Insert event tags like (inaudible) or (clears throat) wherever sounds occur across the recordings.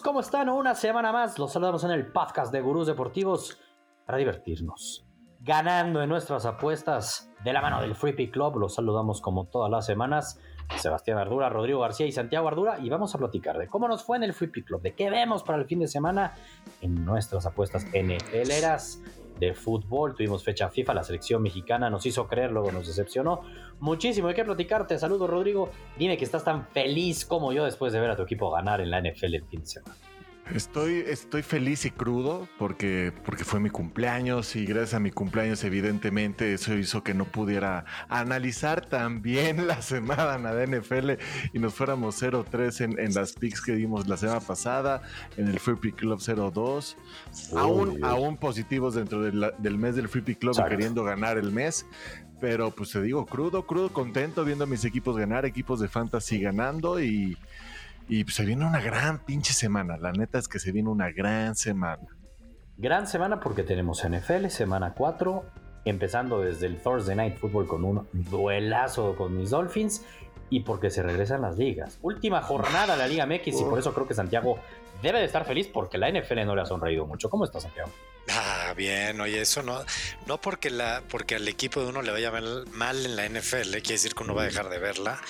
¿cómo están? Una semana más. Los saludamos en el podcast de Gurús Deportivos para divertirnos. Ganando en nuestras apuestas de la mano del Free Pick Club. Los saludamos como todas las semanas. Sebastián Ardura, Rodrigo García y Santiago Ardura. Y vamos a platicar de cómo nos fue en el Free Pick Club, de qué vemos para el fin de semana en nuestras apuestas NFLeras de fútbol. Tuvimos fecha FIFA, la selección mexicana nos hizo creer, luego nos decepcionó. Muchísimo hay que platicarte. Saludos, Rodrigo. Dime que estás tan feliz como yo después de ver a tu equipo ganar en la NFL el fin de semana. Estoy, estoy feliz y crudo porque, porque fue mi cumpleaños y gracias a mi cumpleaños evidentemente eso hizo que no pudiera analizar tan bien la semana de NFL y nos fuéramos 0-3 en, en, las picks que dimos la semana pasada, en el Free Pick Club 0-2, aún, aún positivos dentro de la, del mes del Free Pick Club queriendo ganar el mes, pero pues te digo, crudo, crudo, contento viendo a mis equipos ganar, equipos de fantasy ganando y... Y pues, se viene una gran pinche semana. La neta es que se viene una gran semana. Gran semana porque tenemos NFL, semana 4, empezando desde el Thursday Night Football con un duelazo con mis Dolphins y porque se regresan las ligas. Última jornada de la Liga MX y por eso creo que Santiago debe de estar feliz porque la NFL no le ha sonreído mucho. ¿Cómo está Santiago? Ah, bien, oye, eso no, no porque la, porque al equipo de uno le vaya mal, mal en la NFL, quiere decir que uno va a dejar de verla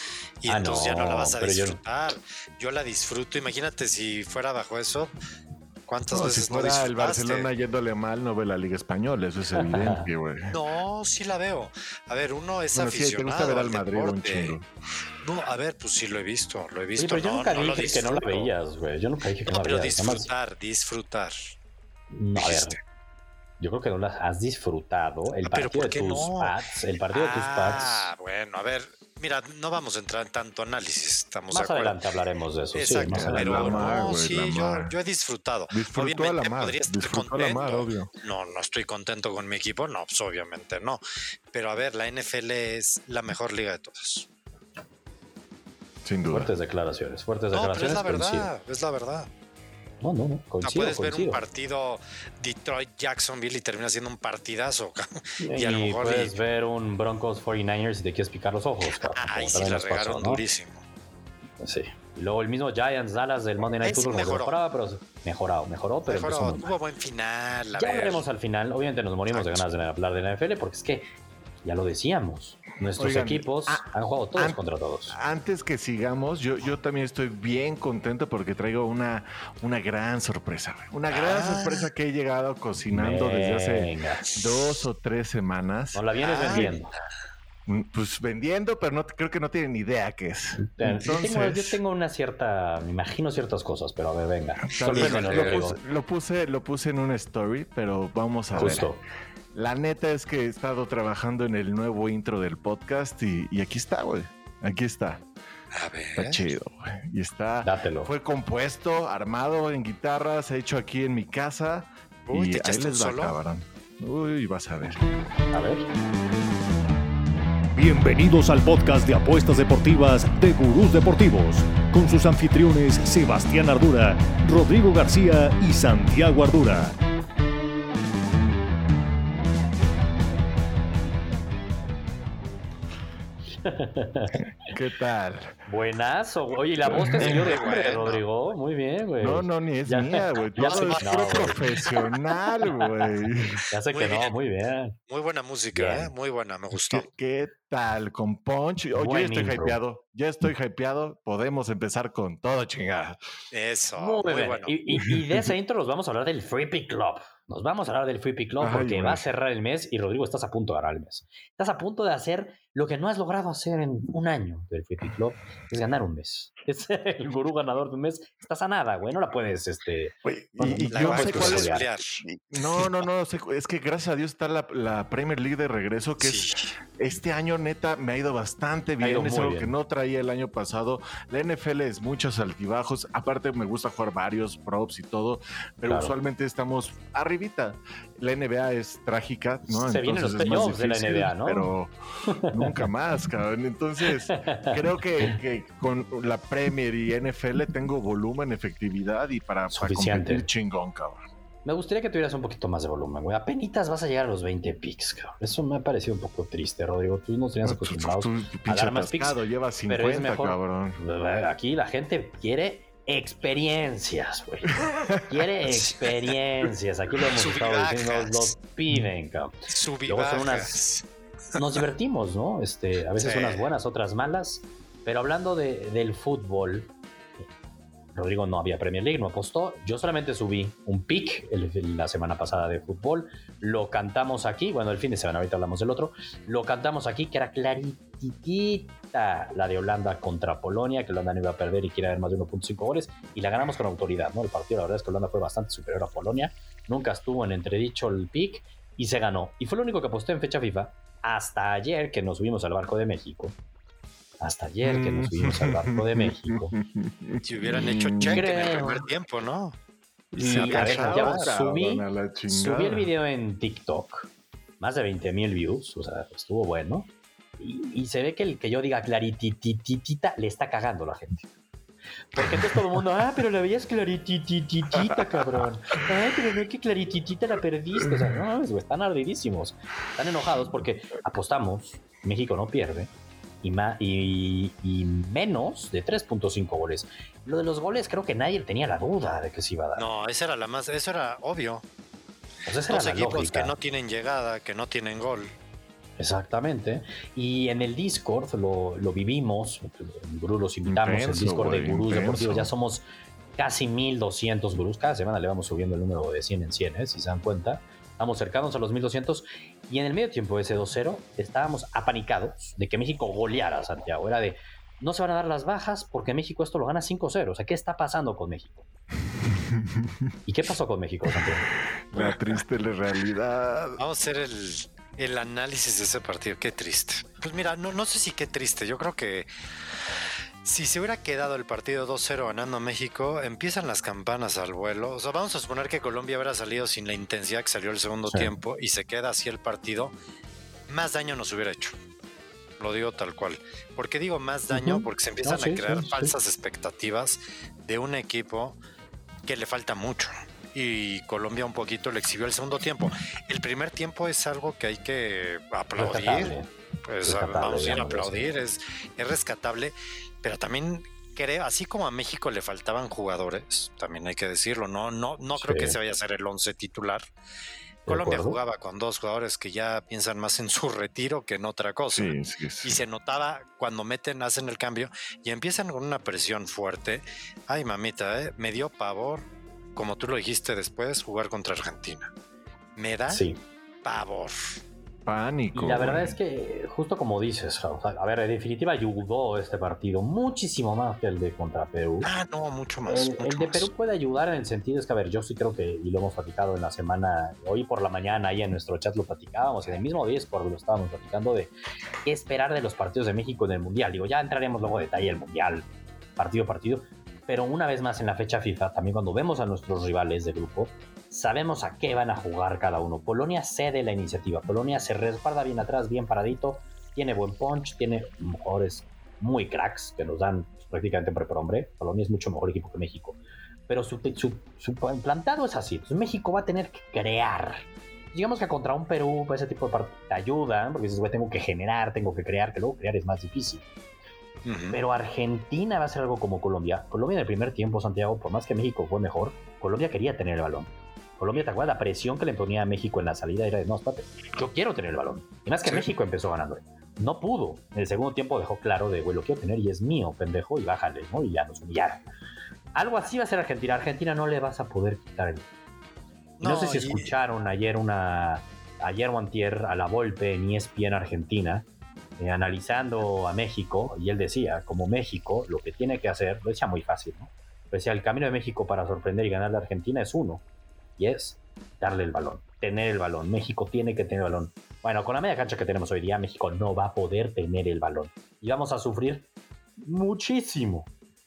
y ah, entonces no, ya no la vas a disfrutar. Yo... yo... la disfruto, imagínate si fuera bajo eso, ¿Cuántas no, veces si fuera el Barcelona yéndole mal, no ve la Liga Española, eso es evidente, güey. No, sí la veo. A ver, uno es bueno, aficionado. Sí, te gusta ver al Madrid deporte. un chingo. No, a ver, pues sí lo he visto, lo he visto. Sí, pero yo no, nunca no dije que no la veías, güey. Yo nunca dije que no, no la pero veías. disfrutar, Además, disfrutar. No, a ver, yo creo que no las has disfrutado. El partido de tus no? Pats, el partido ah, de tus Pats. Ah, bueno, a ver, mira, no vamos a entrar en tanto análisis, estamos más de acuerdo. adelante hablaremos de eso. Exacto, sí, más pero adelante. Lamar, no, sí, yo, yo he disfrutado. Disfrutó obviamente a la mar, podría estar disfrutó a contento. la mar, obvio. No, no estoy contento con mi equipo, no, pues obviamente no. Pero a ver, la NFL es la mejor liga de todas. Sin duda. Fuertes declaraciones, fuertes No, pero declaraciones. es la coincido. verdad, es la verdad. No, no, no, No coincido, puedes ver un partido Detroit-Jacksonville y termina siendo un partidazo. Y, a lo mejor puedes y- ver un Broncos 49ers y te quieres picar los ojos. (laughs) cabrón, Ay, sí, la pasó, regaron ¿no? durísimo. Sí. Y luego el mismo Giants Dallas del Monday Night Football mejoró. mejoraba, pero mejorado, mejoró, pero Mejoró, tuvo buen final. Ya ver. veremos al final. Obviamente nos morimos de ganas de hablar de la NFL porque es que ya lo decíamos. Nuestros Oigan, equipos ah, han jugado todos an- contra todos. Antes que sigamos, yo, yo también estoy bien contento porque traigo una, una gran sorpresa. Una gran Ah. sorpresa que he llegado cocinando desde hace dos o tres semanas. Nos la vienes Ay. vendiendo. Mm, Pues vendiendo, pero no creo que no tienen ni idea qué es. Yo tengo- yo Entonces, tengo una cierta, me imagino ciertas cosas, pero a ver, venga. lo, puse, lo, puse, lo puse en una story, pero vamos a Justo. ver. La neta es que he estado trabajando en el nuevo intro del podcast y, y aquí está, güey. Aquí está. A ver. Está chido, güey. Y está. Dátelo. Fue compuesto, armado en guitarras, hecho aquí en mi casa. Uy, y ¿te ahí les va, solo? cabrón. Uy, vas a ver. A ver. Bienvenidos al podcast de apuestas deportivas de Gurús Deportivos, con sus anfitriones Sebastián Ardura, Rodrigo García y Santiago Ardura. (laughs) ¿Qué tal? Buenazo. güey. Oye, ¿y la voz te salió de bueno. Rodrigo. Muy bien, güey. No, no, ni es Ya- mía, güey. ya Todo es no, güey. profesional, güey. Ya sé Muy que no, bien. muy bien. Muy buena música, Bien. ¿eh? Muy buena, me gustó. ¿Qué, qué tal? Con Punch. Oye, Buen ya estoy intro. hypeado. Ya estoy hypeado. Podemos empezar con todo, chingada. Eso, Muy, muy, bien. bueno. Y, y- y de ese intro nos vamos a hablar del Free Pick Club. Nos vamos a hablar del Free Pick Club Ay, porque güey. va a cerrar el mes y Rodrigo, estás a punto de ganar el mes. Estás a punto de hacer lo que no has logrado hacer en un año del Free Pick Club, es ganar un mes. (laughs) Es el gurú ganador de un mes. Estás a nada, güey. No la puedes, este... Bueno, y, yo verdad sé cuál es. (laughs) No, no, no. sé- Es que gracias a Dios está la, la Premier League de regreso, que es. Este año, neta, me ha ido bastante bien. ido es algo bien. que no traía el año pasado. La NFL es muchos altibajos. Aparte, me gusta jugar varios props y todo, pero Claro. usualmente estamos arribita. La NBA es trágica, ¿no? Se vienen los Entonces es más playoffs de la difícil, NBA, ¿no? Pero (laughs) nunca más, cabrón. Entonces, creo que, que con la Premier y NFL tengo volumen, efectividad y para, para Suficiente. competir chingón, cabrón. Me gustaría que tuvieras un poquito más de volumen, güey. Apenitas vas a llegar a los 20 picks, cabrón. Eso me ha parecido un poco triste, Rodrigo. Tú nos tenías acostumbrados Tú, tú, pinche dar más picks, llevas pero es 50, mejor- cabrón. Aquí la gente quiere experiencias, güey. Quiere (laughs) experiencias. Aquí lo hemos estado diciendo, los piden, cabrón. Luego son unas. Nos divertimos, ¿no? Este, a veces unas buenas, otras malas. Pero hablando de, del fútbol, Rodrigo no había Premier League, no apostó. Yo solamente subí un pick la semana pasada de fútbol. Lo cantamos aquí. Bueno, el fin de semana, ahorita hablamos del otro. Lo cantamos aquí, que era claritita la de Holanda contra Polonia, que Holanda no iba a perder y quiere haber más de 1.5 goles. Y la ganamos con autoridad, ¿no? El partido, la verdad es que Holanda fue bastante superior a Polonia. Nunca estuvo en entredicho el pick y se ganó. Y fue lo único que aposté en fecha FIFA hasta ayer que nos subimos al barco de México hasta ayer que nos vimos al barco de México. (laughs) Si hubieran hecho check en el primer tiempo, ¿no? Sí, a ver, subí, subí el video en TikTok, más de 20 mil views, o sea, estuvo bueno. Y, se ve que el que yo diga claritititita le está cagando la gente. Porque entonces todo el mundo, ah, pero la veías claritititita, cabrón. Ay, pero no es que clarititita la perdiste. O sea, no, están ardidísimos. Están enojados porque apostamos, México no pierde y, y, menos de 3.5 goles. Lo de los goles creo que nadie tenía la duda de que se iba a dar. No, esa era la más, eso era obvio. Pues Dos equipos que no tienen llegada, que no tienen gol. Exactamente. Y en el Discord lo, lo vivimos, Gurú los invitamos, el Discord de Gurús Deportivos, ya somos casi 1200 gurús, cada semana le vamos subiendo el número de 100 en 100, ¿eh? si se dan cuenta. Estamos cercanos a los 1200 y en el medio tiempo de ese 2-0 estábamos apanicados de que México goleara a Santiago. Era de, no se van a dar las bajas porque México esto lo gana 5-0. O sea, ¿qué está pasando con México? ¿Y qué pasó con México, Santiago? La triste realidad. Vamos a hacer el, el análisis de ese partido. Qué triste. Pues mira, no, no sé si qué triste. Yo creo que si se hubiera quedado el partido 2-0 ganando México, empiezan las campanas al vuelo. O sea, vamos a suponer que Colombia hubiera salido sin la intensidad que salió el segundo tiempo y se queda así el partido, más daño nos hubiera hecho. Lo digo tal cual. ¿Por qué digo más daño? Porque se empiezan a crear falsas expectativas de un equipo que le falta mucho. Y Colombia un poquito le exhibió el segundo tiempo. El primer tiempo es algo que hay que aplaudir. Pues, vamos a ir a aplaudir, es, es rescatable pero también creo, así como a México le faltaban jugadores, también hay que decirlo, no, no, no creo que se vaya a ser el 11 titular. Colombia jugaba con dos jugadores que ya piensan más en su (laughs) retiro que en otra cosa. y se notaba cuando meten, hacen el cambio y empiezan con una presión fuerte. Ay, mamita, ¿eh? me dio pavor, como tú lo dijiste después, jugar contra Argentina. Me da pavor pánico. Y la verdad es que, justo como dices, a ver, en definitiva ayudó este partido muchísimo más que el de contra Perú. Ah, no, mucho más. El, de Perú puede ayudar en el sentido, es que, a ver, yo sí creo que, y lo hemos platicado en la semana, hoy por la mañana, ahí en nuestro chat lo platicábamos, en el mismo por lo estábamos platicando de qué esperar de los partidos de México en el Mundial. Digo, ya entraremos luego en detalle el Mundial, partido a partido, pero una vez más en la fecha FIFA, también cuando vemos a nuestros rivales de grupo, sabemos a qué van a jugar cada uno. Polonia cede la iniciativa, Polonia se resguarda bien atrás, bien paradito, tiene buen punch, tiene jugadores muy cracks que nos dan prácticamente hombre por hombre. Polonia es mucho mejor equipo que México. Pero su, su, plantado es así. Entonces México va a tener que crear. Digamos que contra un Perú, pues, ese tipo de partidos te ayuda, porque dices, güey, tengo que generar, tengo que crear, que luego crear es más difícil. Pero Argentina va a ser algo como Colombia. Colombia en el primer tiempo, Santiago, por más que México fue mejor, Colombia quería tener el balón. Colombia, ¿te acuerdas? La presión que le ponía a México en la salida era de, no, espérate, yo quiero tener el balón. Y más que México empezó ganando. No pudo. En el segundo tiempo dejó claro de, güey, lo quiero tener y es mío, pendejo, y bájale, ¿no? Y ya nos humillaron. Algo así va a ser Argentina. Argentina no le vas a poder quitar el... no, sé si escucharon ayer una... Ayer o antier a la Volpe en ESPN Argentina, eh, analizando a México, y él decía, como México, lo que tiene que hacer, lo decía muy fácil, ¿no? Decía, el camino de México para sorprender y ganar a Argentina es uno, y es darle el balón, tener el balón. México tiene que tener el balón. Bueno, con la media cancha que tenemos hoy día, México no va a poder tener el balón. Y vamos a sufrir muchísimo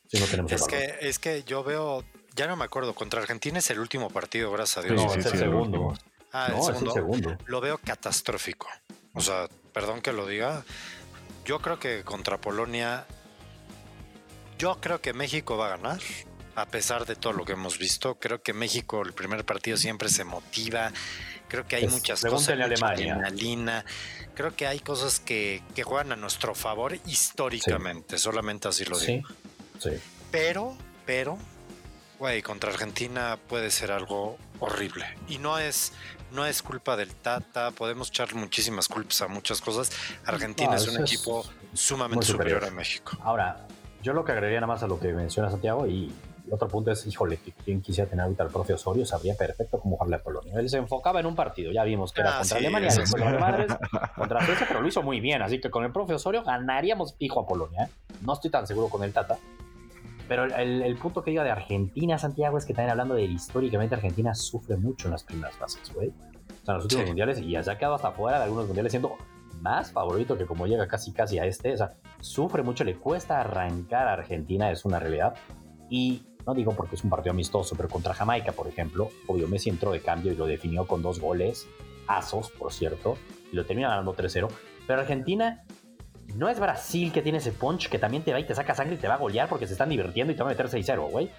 si no tenemos es el balón. Que, es que yo veo, ya no me acuerdo, contra Argentina es el último partido, gracias a Dios. No, es el segundo. Ah, el, segundo. es el segundo. Lo veo catastrófico. O sea, perdón que lo diga. Yo creo que contra Polonia, yo creo que México va a ganar a pesar de todo lo que hemos visto. Creo que México, el primer partido siempre se motiva. Creo que hay muchas cosas. En Alemania. Creo que hay cosas que, juegan a nuestro favor históricamente. Solamente así lo digo. Sí. Pero, pero, güey, contra Argentina puede ser algo horrible. Y no es, no es culpa del Tata, podemos echar muchísimas culpas a muchas cosas. Argentina es un equipo sumamente superior. a México. Ahora, yo lo que agregaría nada más a lo que menciona Santiago y otro punto es, híjole, que quien quisiera tener ahorita al profe Osorio sabría perfecto cómo jugarle a Polonia. Él se enfocaba en un partido, ya vimos que era ah, contra Alemania, (laughs) contra Suecia, pero lo hizo muy bien, así que con el profe Osorio ganaríamos fijo a Polonia. ¿eh? No estoy tan seguro con el Tata, pero el, punto que diga de Argentina, Santiago, es que también hablando de históricamente Argentina sufre mucho en las primeras fases, güey. O sea, en los últimos mundiales y ya ha quedado hasta fuera de algunos mundiales siendo más favorito que como llega casi casi a este. O sea, sufre mucho, le cuesta arrancar a Argentina, es una realidad. Y no digo porque es un partido amistoso, pero contra Jamaica, por ejemplo, obvio Messi entró de cambio y lo definió con dos goles, asos, por cierto, y lo termina ganando 3-0. Pero Argentina no es Brasil que tiene ese punch que también te va y te saca sangre y te va a golear porque se están divirtiendo y te va a meter 6-0, güey.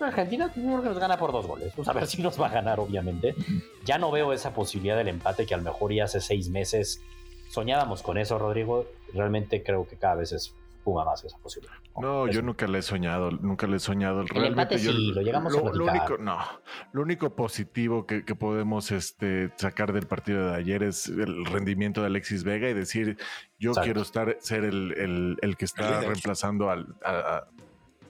Argentina nos gana por dos goles. Vamos a ver (laughs) si nos va a ganar, obviamente. Ya no veo esa posibilidad del empate que a lo mejor ya hace seis meses soñábamos con eso, Rodrigo. Realmente creo que cada vez es Puma más. No, yo nunca le he soñado, nunca le he soñado. El empate sí, lo llegamos a lo único, no, lo único positivo que, podemos este, sacar del partido de ayer es el rendimiento de Alexis Vega y decir, yo quiero estar, ser el, el, que está reemplazando al, a,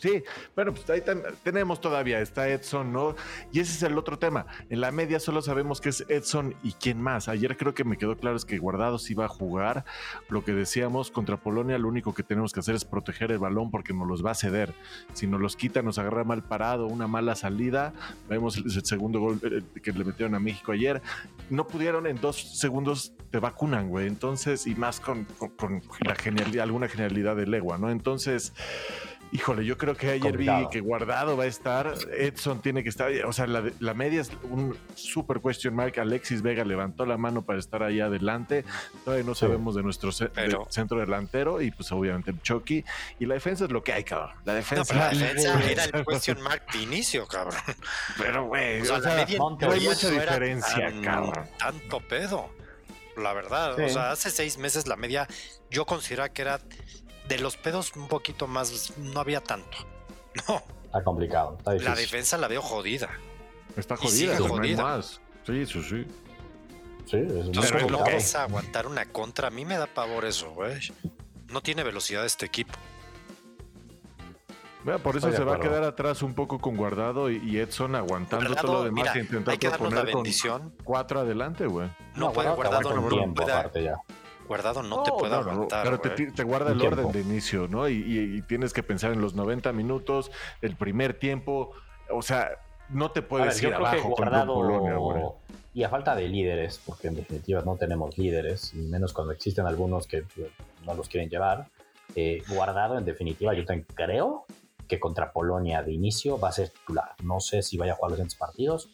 Sí, bueno, pues ahí tenemos todavía, está Edson, ¿no? Y ese es el otro tema. En la media solo sabemos que es Edson y quién más. Ayer creo que me quedó claro es que Guardados iba a jugar. Lo que decíamos contra Polonia, lo único que tenemos que hacer es proteger el balón porque nos los va a ceder. Si nos los quita, nos agarra mal parado, una mala salida. Vemos el, segundo gol que le metieron a México ayer. No pudieron en dos segundos te vacunan, güey. Entonces, y más con, con la genialidad, alguna genialidad de legua, ¿no? Entonces, Híjole, yo creo que ayer vi que Guardado va a estar, Edson tiene que estar, o sea, la, media es un super question mark. Alexis Vega levantó la mano para estar ahí adelante. Todavía no sabemos de nuestro centro delantero y pues obviamente el Chucky. Y la defensa es lo que hay, cabrón. La defensa, la defensa era el question mark de inicio, cabrón. Pero, güey, o sea, no hay mucha diferencia, cabrón. Tanto pedo, la verdad. O sea, hace seis meses la media yo consideraba que era de los pedos un poquito más, no había tanto. (laughs) No. Está complicado, está. La defensa la veo jodida. Está jodida, no hay más. Sí, eso sí. Sí, es Pero lo que es aguantar una contra, a mí me da pavor eso, güey. No tiene velocidad este equipo. por eso se va a quedar atrás un poco con Guardado y Edson aguantando todo lo demás e intentar poner con cuatro adelante, güey. No, no, puede Guardado no, tiempo, aparte ya guardado no, te puede aguantar. pero te, guarda el orden de inicio, ¿no? Y, tienes que pensar en los 90 minutos, el primer tiempo. O sea, no te puedes ir abajo guardado, Y a falta de líderes, porque en definitiva no tenemos líderes, y menos cuando existen algunos que no los quieren llevar. Eh, guardado, en definitiva, yo creo que contra Polonia de inicio va a ser titular. No sé si vaya a jugar los siguientes partidos.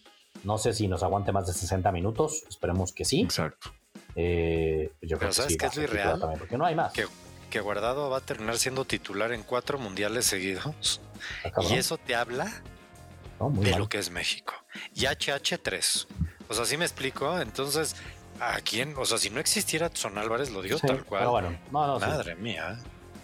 No sé si nos aguante más de 60 minutos. Esperemos que sí. Exacto. Eh, yo Pero ¿sabes qué es lo irreal? porque no hay más. Que, Guardado va a terminar siendo titular en cuatro mundiales seguidos. Ah, y eso te habla de lo que es México. Y HH3. O sea, ¿sí me explico? Entonces, ¿a quién? O sea, si no existiera Son Álvarez, lo digo tal cual. bueno, Madre mía.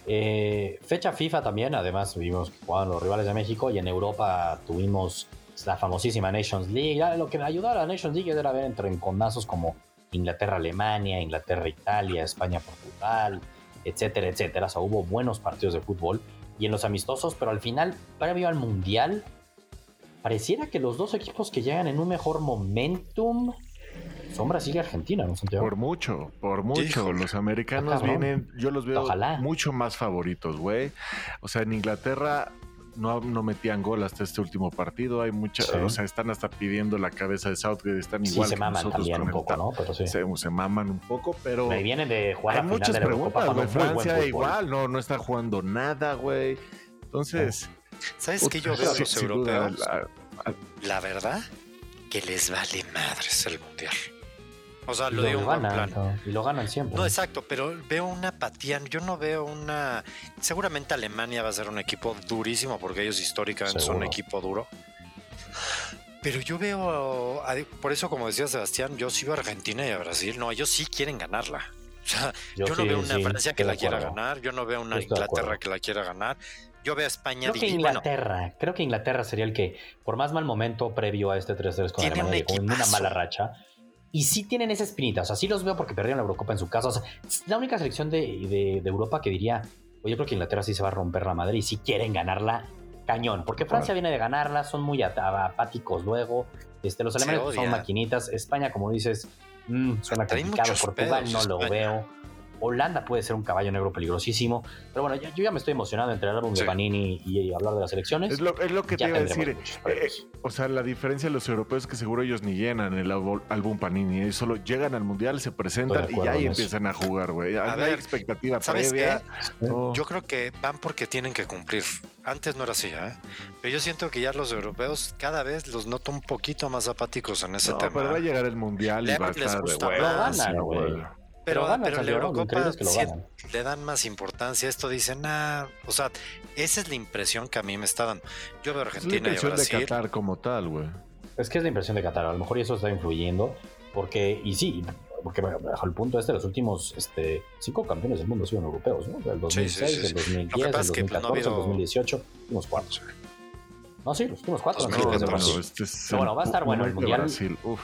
Eh, fecha FIFA también, además vimos que jugaban los rivales de México y en Europa tuvimos la famosísima Nations League. Lo que me ayudara a la Nations League era ver entre enconazos como Inglaterra-Alemania, Inglaterra-Italia, España-Portugal, etcétera, etcétera. O sea, hubo buenos partidos de fútbol y en los amistosos, pero al final, previo al Mundial, pareciera que los dos equipos que llegan en un mejor momentum son Brasil y Argentina, ¿no, Santiago? Por mucho, por mucho. Los americanos vienen, yo los veo mucho más favoritos, güey. O sea, en Inglaterra no, no metían gol hasta este último partido. Hay mucha, o sea, están hasta pidiendo la cabeza de Southgate, están igual. Sí, se maman también un poco, ¿no? Pero sí. se, maman un poco, pero. Me vienen de jugar Hay muchas preguntas, güey. Francia igual, no, no está jugando nada, güey. Entonces. ¿Sabes qué yo veo a los europeos? la verdad, que les vale madres el mundial. O sea, lo, digo en plan. Y lo ganan siempre. No, exacto, pero veo una apatía. Yo no veo una. Seguramente Alemania va a ser un equipo durísimo porque ellos históricamente son un equipo duro. Pero yo veo. Por eso, como decía Sebastián, yo sí veo a Argentina y a Brasil. No, ellos sí quieren ganarla. O sea, yo, no veo una Francia que la quiera ganar. Yo no veo una Inglaterra que la quiera ganar. Yo veo a España. Creo que Inglaterra, creo que Inglaterra sería el que, por más mal momento previo a este 3-3 con Alemania, con una mala racha, y sí tienen esa espinita, o sea, sí los veo porque perdieron la Eurocopa en su casa. O sea, es la única selección de, Europa que diría, oye, yo creo que Inglaterra sí se va a romper la madre y si quieren ganarla, cañón. Porque Francia viene de ganarla, son muy apáticos luego. Este, los alemanes son maquinitas. España, como dices, mm, suena complicado. Portugal no lo veo. Holanda puede ser un caballo negro peligrosísimo. Pero bueno, yo, ya me estoy emocionado entre el álbum de Panini y, hablar de las elecciones. Es lo, que te iba a decir. Eh, eh, o sea, la diferencia de los europeos es que seguro ellos ni llenan el álbum Panini. Ellos solo llegan al mundial, se presentan y ahí empiezan a jugar, güey. Hay expectativa previa. Yo creo que van porque tienen que cumplir. Antes no era así, ¿eh? Pero yo siento que ya los europeos cada vez los noto un poquito más apáticos en ese tema. Pero va a llegar el mundial y va a estar de güey. Pero, pero, la Eurocopa le dan más importancia. Esto dicen, nah, o sea, esa es la impresión que a mí me está dando. Yo veo Argentina es la impresión de Qatar como tal, güey. Es que es la impresión de Qatar. A lo mejor eso está influyendo. Porque, y sí, porque bajo el punto este, los últimos este, cinco campeones del mundo han sido europeos, ¿no? Del 2006, del 2010, del 2014, del 2018, últimos cuatro. No, sí, los últimos cuatro. No, no, este bueno, va a estar bueno el mundial. Brasil, uf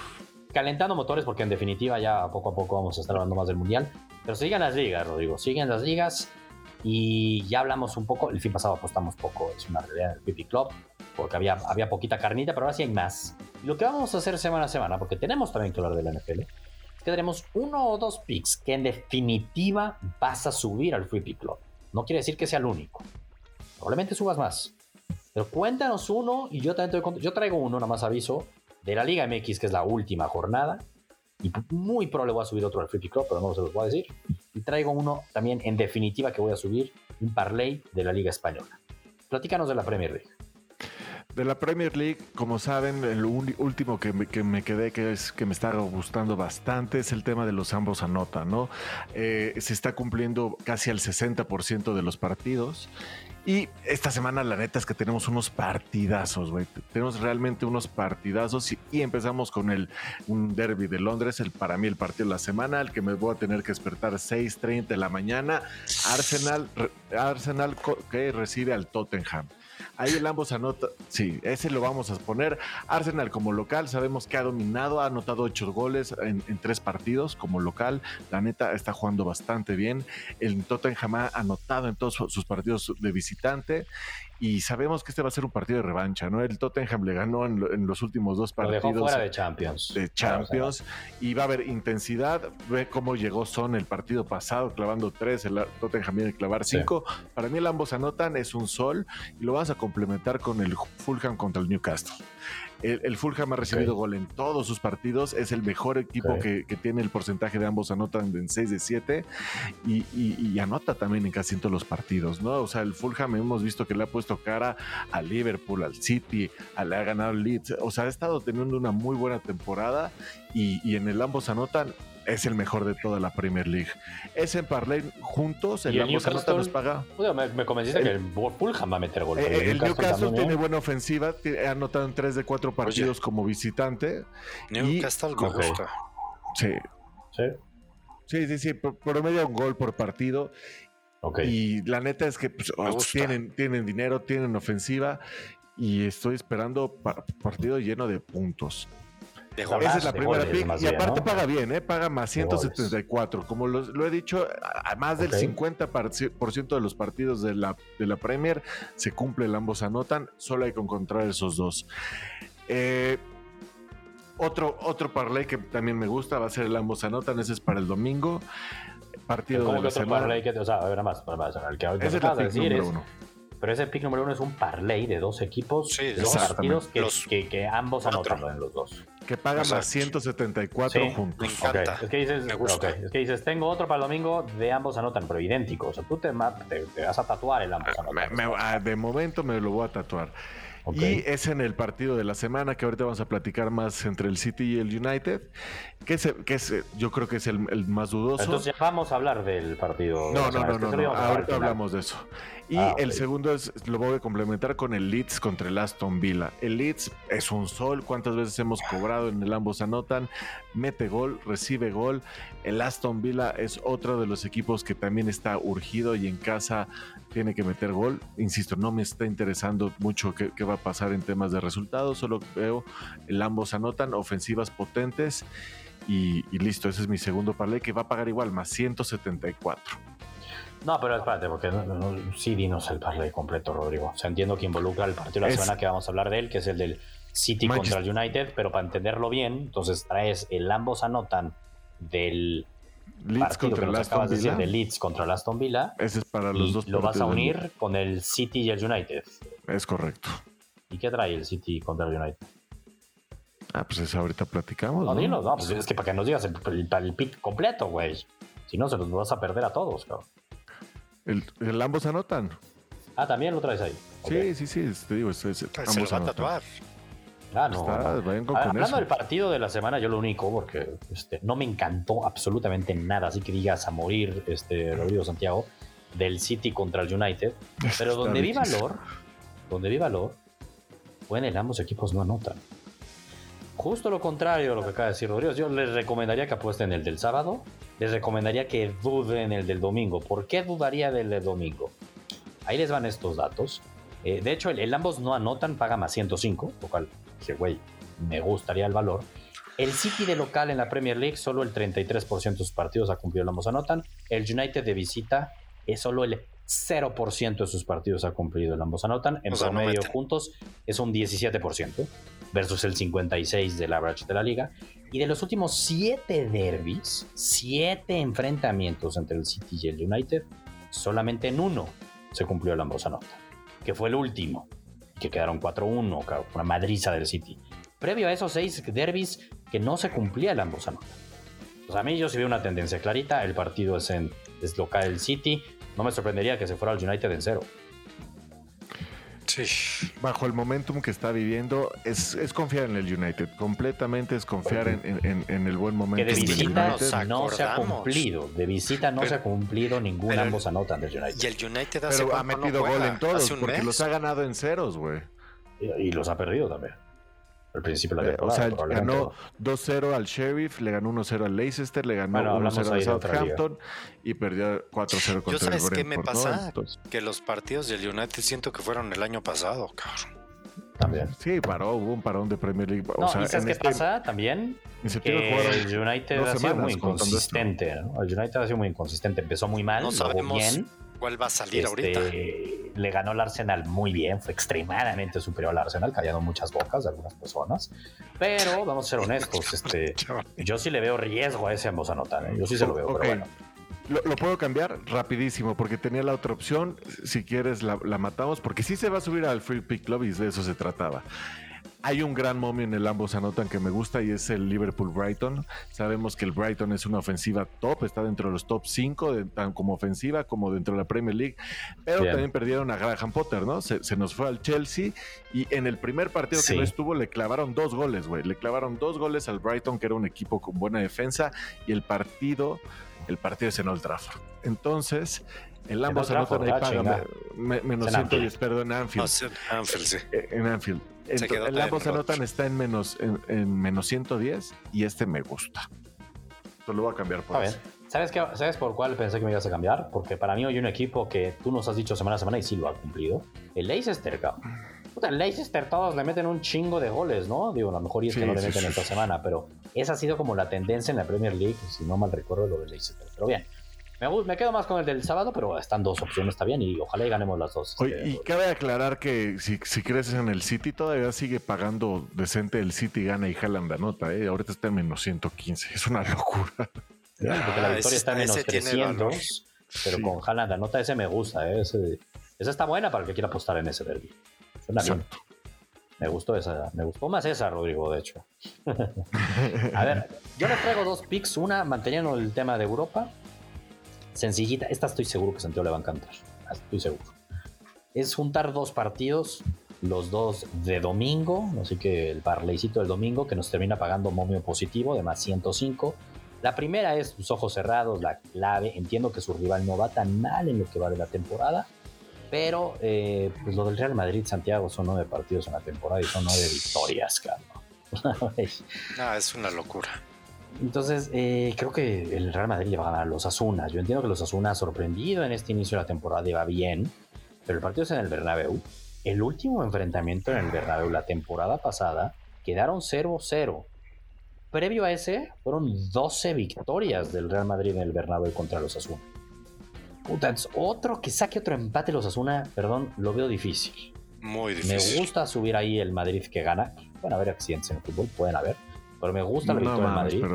calentando motores porque en definitiva ya poco a poco vamos a estar hablando más del mundial. Pero siguen las ligas, Rodrigo, siguen las ligas y ya hablamos un poco, el fin pasado apostamos poco, es una realidad del Pipi Club, porque había, había poquita carnita, pero ahora sí hay más. Y lo que vamos a hacer semana a semana, porque tenemos también que hablar de la NFL, es que tenemos uno o dos picks que en definitiva vas a subir al Free Pick Club. No quiere decir que sea el único. Probablemente subas más. Pero cuéntanos uno y yo también te Yo traigo uno, nada más aviso, de la Liga MX, que es la última jornada. Y muy probable voy a subir otro al Free Club, pero no se los voy a decir. Y traigo uno también en definitiva que voy a subir, un parlay de la Liga Española. Platícanos de la Premier League. De la Premier League, como saben, el último que me, quedé, que es que me está gustando bastante, es el tema de los ambos anotan, ¿no? Eh, se está cumpliendo casi al 60% de los partidos y esta semana, la neta es que tenemos unos partidazos, güey. Tenemos realmente unos partidazos y, empezamos con el un derby de Londres, el para mí el partido de la semana, el que me voy a tener que despertar 6:30 de la mañana. Arsenal, Arsenal que recibe al Tottenham. Ahí el ambos anota. Sí, ese lo vamos a poner. Arsenal como local, sabemos que ha dominado, ha anotado ocho goles en, tres partidos como local. La neta está jugando bastante bien. El Tottenham ha anotado en todos sus partidos de visitante y sabemos que este va a ser un partido de revancha, ¿no? El Tottenham le ganó en, los últimos dos partidos. Lo dejó fuera de Champions. De Champions. Y va a haber intensidad. Ve cómo llegó Son el partido pasado, clavando tres. El Tottenham viene a clavar cinco. Para mí, el ambos anotan, es un sol. Y lo vas a complementar con el Fulham contra el Newcastle. El, Fulham ha recibido gol en todos sus partidos. Es el mejor equipo que, tiene el porcentaje de ambos anotan en 6 de 7 y, anota también en casi todos los partidos, ¿no? O sea, el Fulham hemos visto que le ha puesto cara al Liverpool, al City, le ha ganado el Leeds. O sea, ha estado teniendo una muy buena temporada y, y en el ambos anotan es el mejor de toda la Premier League. Es en Parlay juntos, el, el Newcastle nos paga. me, convenciste que el Fulham va a meter gol. Eh, el, Newcastle, tiene ¿eh? buena ofensiva, ha anotado en 3 de 4 partidos como visitante. Newcastle me gusta. Sí. Sí. Sí, sí, sí, promedio un gol por partido. Okay. Y la neta es que pues, tienen, tienen dinero, tienen ofensiva y estoy esperando partido lleno de puntos. Esa es la primera pick. y aparte paga bien, ¿eh? paga más 174. Como lo, he dicho, a más del 50% de los partidos de la, de la Premier se cumple el ambos anotan. Solo hay que encontrar esos dos. Eh, otro, otro parlay que también me gusta va a ser el ambos anotan. Ese es para el domingo. Partido de la semana. Que o sea, a ver, más, más, el que, Ese es decir es, uno pero ese pick número uno es un parlay de dos equipos, dos partidos que, que, ambos anotan en los dos. Que pagan más 174 juntos. Me encanta. Es, que dices, es, que dices, tengo otro para el domingo de ambos anotan, pero idénticos. O sea, tú te, te, vas a tatuar el ambos anotan. Ah, de momento me lo voy a tatuar. Y es en el partido de la semana que ahorita vamos a platicar más entre el City y el United, que es, que es yo creo que es el, más dudoso. Entonces ya vamos a hablar del partido. No, no, no, no, ahorita hablamos de eso. Y ah, el segundo es, lo voy a complementar con el Leeds contra el Aston Villa. El Leeds es un sol, cuántas veces hemos cobrado en el ambos anotan, mete gol, recibe gol. El Aston Villa es otro de los equipos que también está urgido y en casa tiene que meter gol. Insisto, no me está interesando mucho qué, va a pasar en temas de resultados, solo veo el ambos anotan, ofensivas potentes y, listo, ese es mi segundo parlay que va a pagar igual, más 174. No, pero espérate, porque sí dinos el parlay completo, Rodrigo. O sea, entiendo que involucra el partido de la semana que vamos a hablar de él, que es el del City contra el United, pero para entenderlo bien, entonces traes el ambos anotan del Leeds contra el Aston Villa. de Leeds contra el Aston Villa. Ese es para los dos. Lo vas a unir con el City y el United. Es correcto. ¿Y qué trae el City contra el United? Ah, pues eso ahorita platicamos. No, dilo, no, pues es que para que nos digas el, el, pick completo, güey. Si no, se los vas a perder a todos, cabrón. El, ambos anotan. Ah, también lo traes ahí. Sí, sí, sí, te digo, es, es, pues se lo va a tatuar. Ah, no. Hablando del partido de la semana, yo lo único, porque este, no me encantó absolutamente nada, así que digas a morir, este, Rodrigo Santiago, del City contra el United. Pero donde vi valor, donde vi valor, en el ambos equipos no anotan. Justo lo contrario de lo que acaba de decir Rodrigo. Yo les recomendaría que apuesten el del sábado. Les recomendaría que duden el del domingo. ¿Por qué dudaría del, del domingo? Ahí les van estos datos. Eh, de hecho, el, ambos no anotan, paga más 105, lo cual dije, güey, me gustaría el valor. El City de local en la Premier League, solo el 33% de sus partidos ha cumplido el ambos anotan. El United de visita es solo el 0% de sus partidos ha cumplido el ambos anotan. En promedio puntos es un 17% versus el 56% del average de la liga. Y de los últimos 7 derbis, 7 enfrentamientos entre el City y el United, solamente en uno se cumplió el ambos anotan que fue el último, que quedaron 4-1, una madriza del City. Previo a esos seis derbis que no se cumplía el ambos anotan. Pues a mí yo sí veo una tendencia clarita, el partido es en es local del City, no me sorprendería que se fuera al United en cero. Bajo el momentum que está viviendo, es, confiar en el United. Completamente es confiar en, el buen momento. Que de visita no se ha cumplido. De visita no se ha cumplido ningún ambos anotan del United. Y el United ha metido gol en todos porque los ha ganado en ceros, güey. y los ha perdido también al principio de la eh, temporada. O sea, ganó 2-0 al Sheriff, le ganó 1-0 al Leicester, le ganó 1-0 al Southampton y perdió 4-0 contra ¿Yo sabes qué me pasa? Que los partidos del United siento que fueron el año pasado, cabrón. También. Sí, paró, hubo un parón de Premier League. O sea, ¿y sabes qué este pasa también? Que el United ha sido muy inconsistente. ¿no? El United ha sido muy inconsistente. Empezó muy mal, no luego bien ¿Cuál va a salir ahorita? Este, le ganó el Arsenal muy bien, fue extremadamente superior al Arsenal, callando muchas bocas de algunas personas. Pero vamos a ser honestos, (laughs) este, yo sí le veo riesgo a ese ambos anotan, ¿eh? yo sí se lo veo, pero bueno. Lo, puedo cambiar rapidísimo porque tenía la otra opción. Si quieres, la, la, matamos porque sí se va a subir al Free Pick Club y de eso se trataba. Hay un gran momio en el ambos anotan que me gusta y es el Liverpool Brighton. Sabemos que el Brighton es una ofensiva top, está dentro de los top 5, tan como ofensiva como dentro de la Premier League, pero también perdieron a Graham Potter, ¿no? Se, nos fue al Chelsea y en el primer partido que no estuvo le clavaron dos goles, güey. Le clavaron dos goles al Brighton, que era un equipo con buena defensa, y el partido, el partido es en Old Trafford. Entonces, el ambos anotan ahí paga menos 110, perdón, en Anfield. en Anfield, sí. Eh, en Anfield el ambos anotan está en menos, en, menos 110 y este me gusta. Entonces lo voy a cambiar por a ¿Sabes, qué, ¿Sabes por cuál pensé que me ibas a cambiar? Porque para mí hay un equipo que tú nos has dicho semana a semana y sí lo ha cumplido. El Leicester, cabrón. el Leicester todos le meten un chingo de goles, ¿no? Digo, a lo mejor y es que no le meten esta semana, pero esa ha sido como la tendencia en la Premier League, si no mal recuerdo lo del Leicester. Pero bien, me, quedo más con el del sábado, pero están dos opciones, está bien, y ojalá y ganemos las dos. Este, y cabe aclarar que si, creces en el City, todavía sigue pagando decente el City, gana y jalan la nota, ¿eh? Ahorita está en menos 115, es una locura. porque la ah, victoria está en menos 300, pero con Haaland la nota ese me gusta, ¿eh? esa está buena para el que quiera apostar en ese derby. Suena bien. Me gustó esa, me gustó más esa, Rodrigo, de hecho. (laughs) a ver, yo les traigo dos picks, una manteniendo el tema de Europa sencillita. Esta estoy seguro que Santiago le va a encantar. Estoy seguro. Es juntar dos partidos los dos de domingo, así que el parleycito del domingo que nos termina pagando momio positivo de más 105. La primera es sus ojos cerrados, la clave. Entiendo que su rival no va tan mal en lo que va de la temporada, pero eh, pues lo del Real Madrid, Santiago, son nueve partidos en la temporada y son nueve victorias, cabrón. (laughs) no, es una locura. Entonces, eh, creo que el Real Madrid va a ganar los Asunas. Yo entiendo que los Asunas, sorprendido en este inicio de la temporada, va bien, pero el partido es en el Bernabéu. El último enfrentamiento en el Bernabéu la temporada pasada quedaron 0-0. Previo a ese, fueron 12 victorias del Real Madrid en el Bernabéu contra los Asuna. Puta, otro que saque otro empate los Asuna, perdón, lo veo difícil. Muy difícil. Me gusta subir ahí el Madrid que gana. Pueden haber accidentes en el fútbol, pueden haber. Pero me gusta la victoria del Madrid.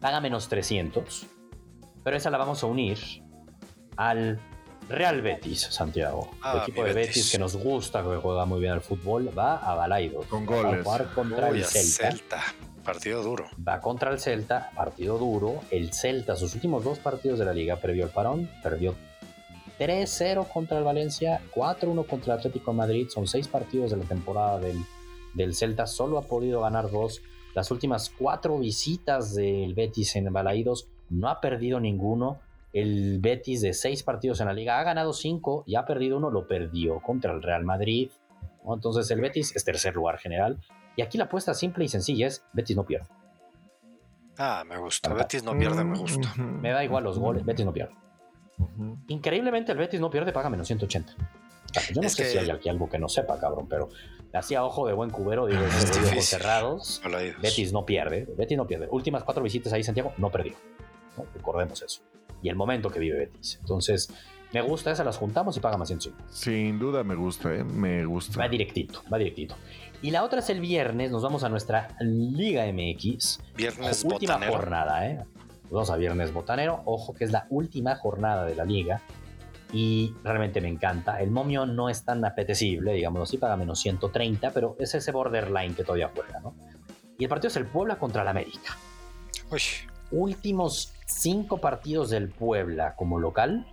Paga menos 300. Pero esa la vamos a unir al Real Betis, Santiago. el ah, equipo de Betis. que nos gusta, que juega muy bien al fútbol, va a Balaidos. Con goles. Va a jugar contra el Celta. Partido duro. Va contra el Celta, partido duro. El Celta, sus últimos dos partidos de la liga, previo al parón, perdió 3-0 contra el Valencia, 4-1 contra el Atlético de Madrid. Son seis partidos de la temporada del, del Celta. Solo ha podido ganar dos. Las últimas cuatro visitas del Betis en Balaidos no ha perdido ninguno el Betis de seis partidos en la liga ha ganado cinco y ha perdido uno, lo perdió contra el Real Madrid. Entonces el Betis es tercer lugar general. Y aquí la apuesta simple y sencilla es Betis no pierde. Ah, me gusta. Betis no pierde, me gusta. Me da igual los goles, Betis no pierde. Increíblemente el Betis no pierde, paga menos 180. Yo no sé si hay aquí algo que no sepa, cabrón, pero hacía ojo de buen cubero, digo, ojos cerrados. Betis no pierde, Betis no pierde. Últimas cuatro visitas ahí, Santiago, no perdió. Recordemos eso y el momento que vive Betis. Entonces, me gusta, esas las juntamos y paga más 105. Sin duda me gusta, ¿eh? me gusta. Va directito, va directito. Y la otra es el viernes, nos vamos a nuestra Liga MX. Viernes Última jornada, ¿eh? vamos a Viernes Botanero. Ojo que es la última jornada de la liga. Y realmente me encanta. El momio no es tan apetecible, digamos así, paga menos 130, pero es ese borderline que todavía juega, ¿no? Y el partido es el Puebla contra el América. Uy. Últimos cinco partidos del Puebla como local.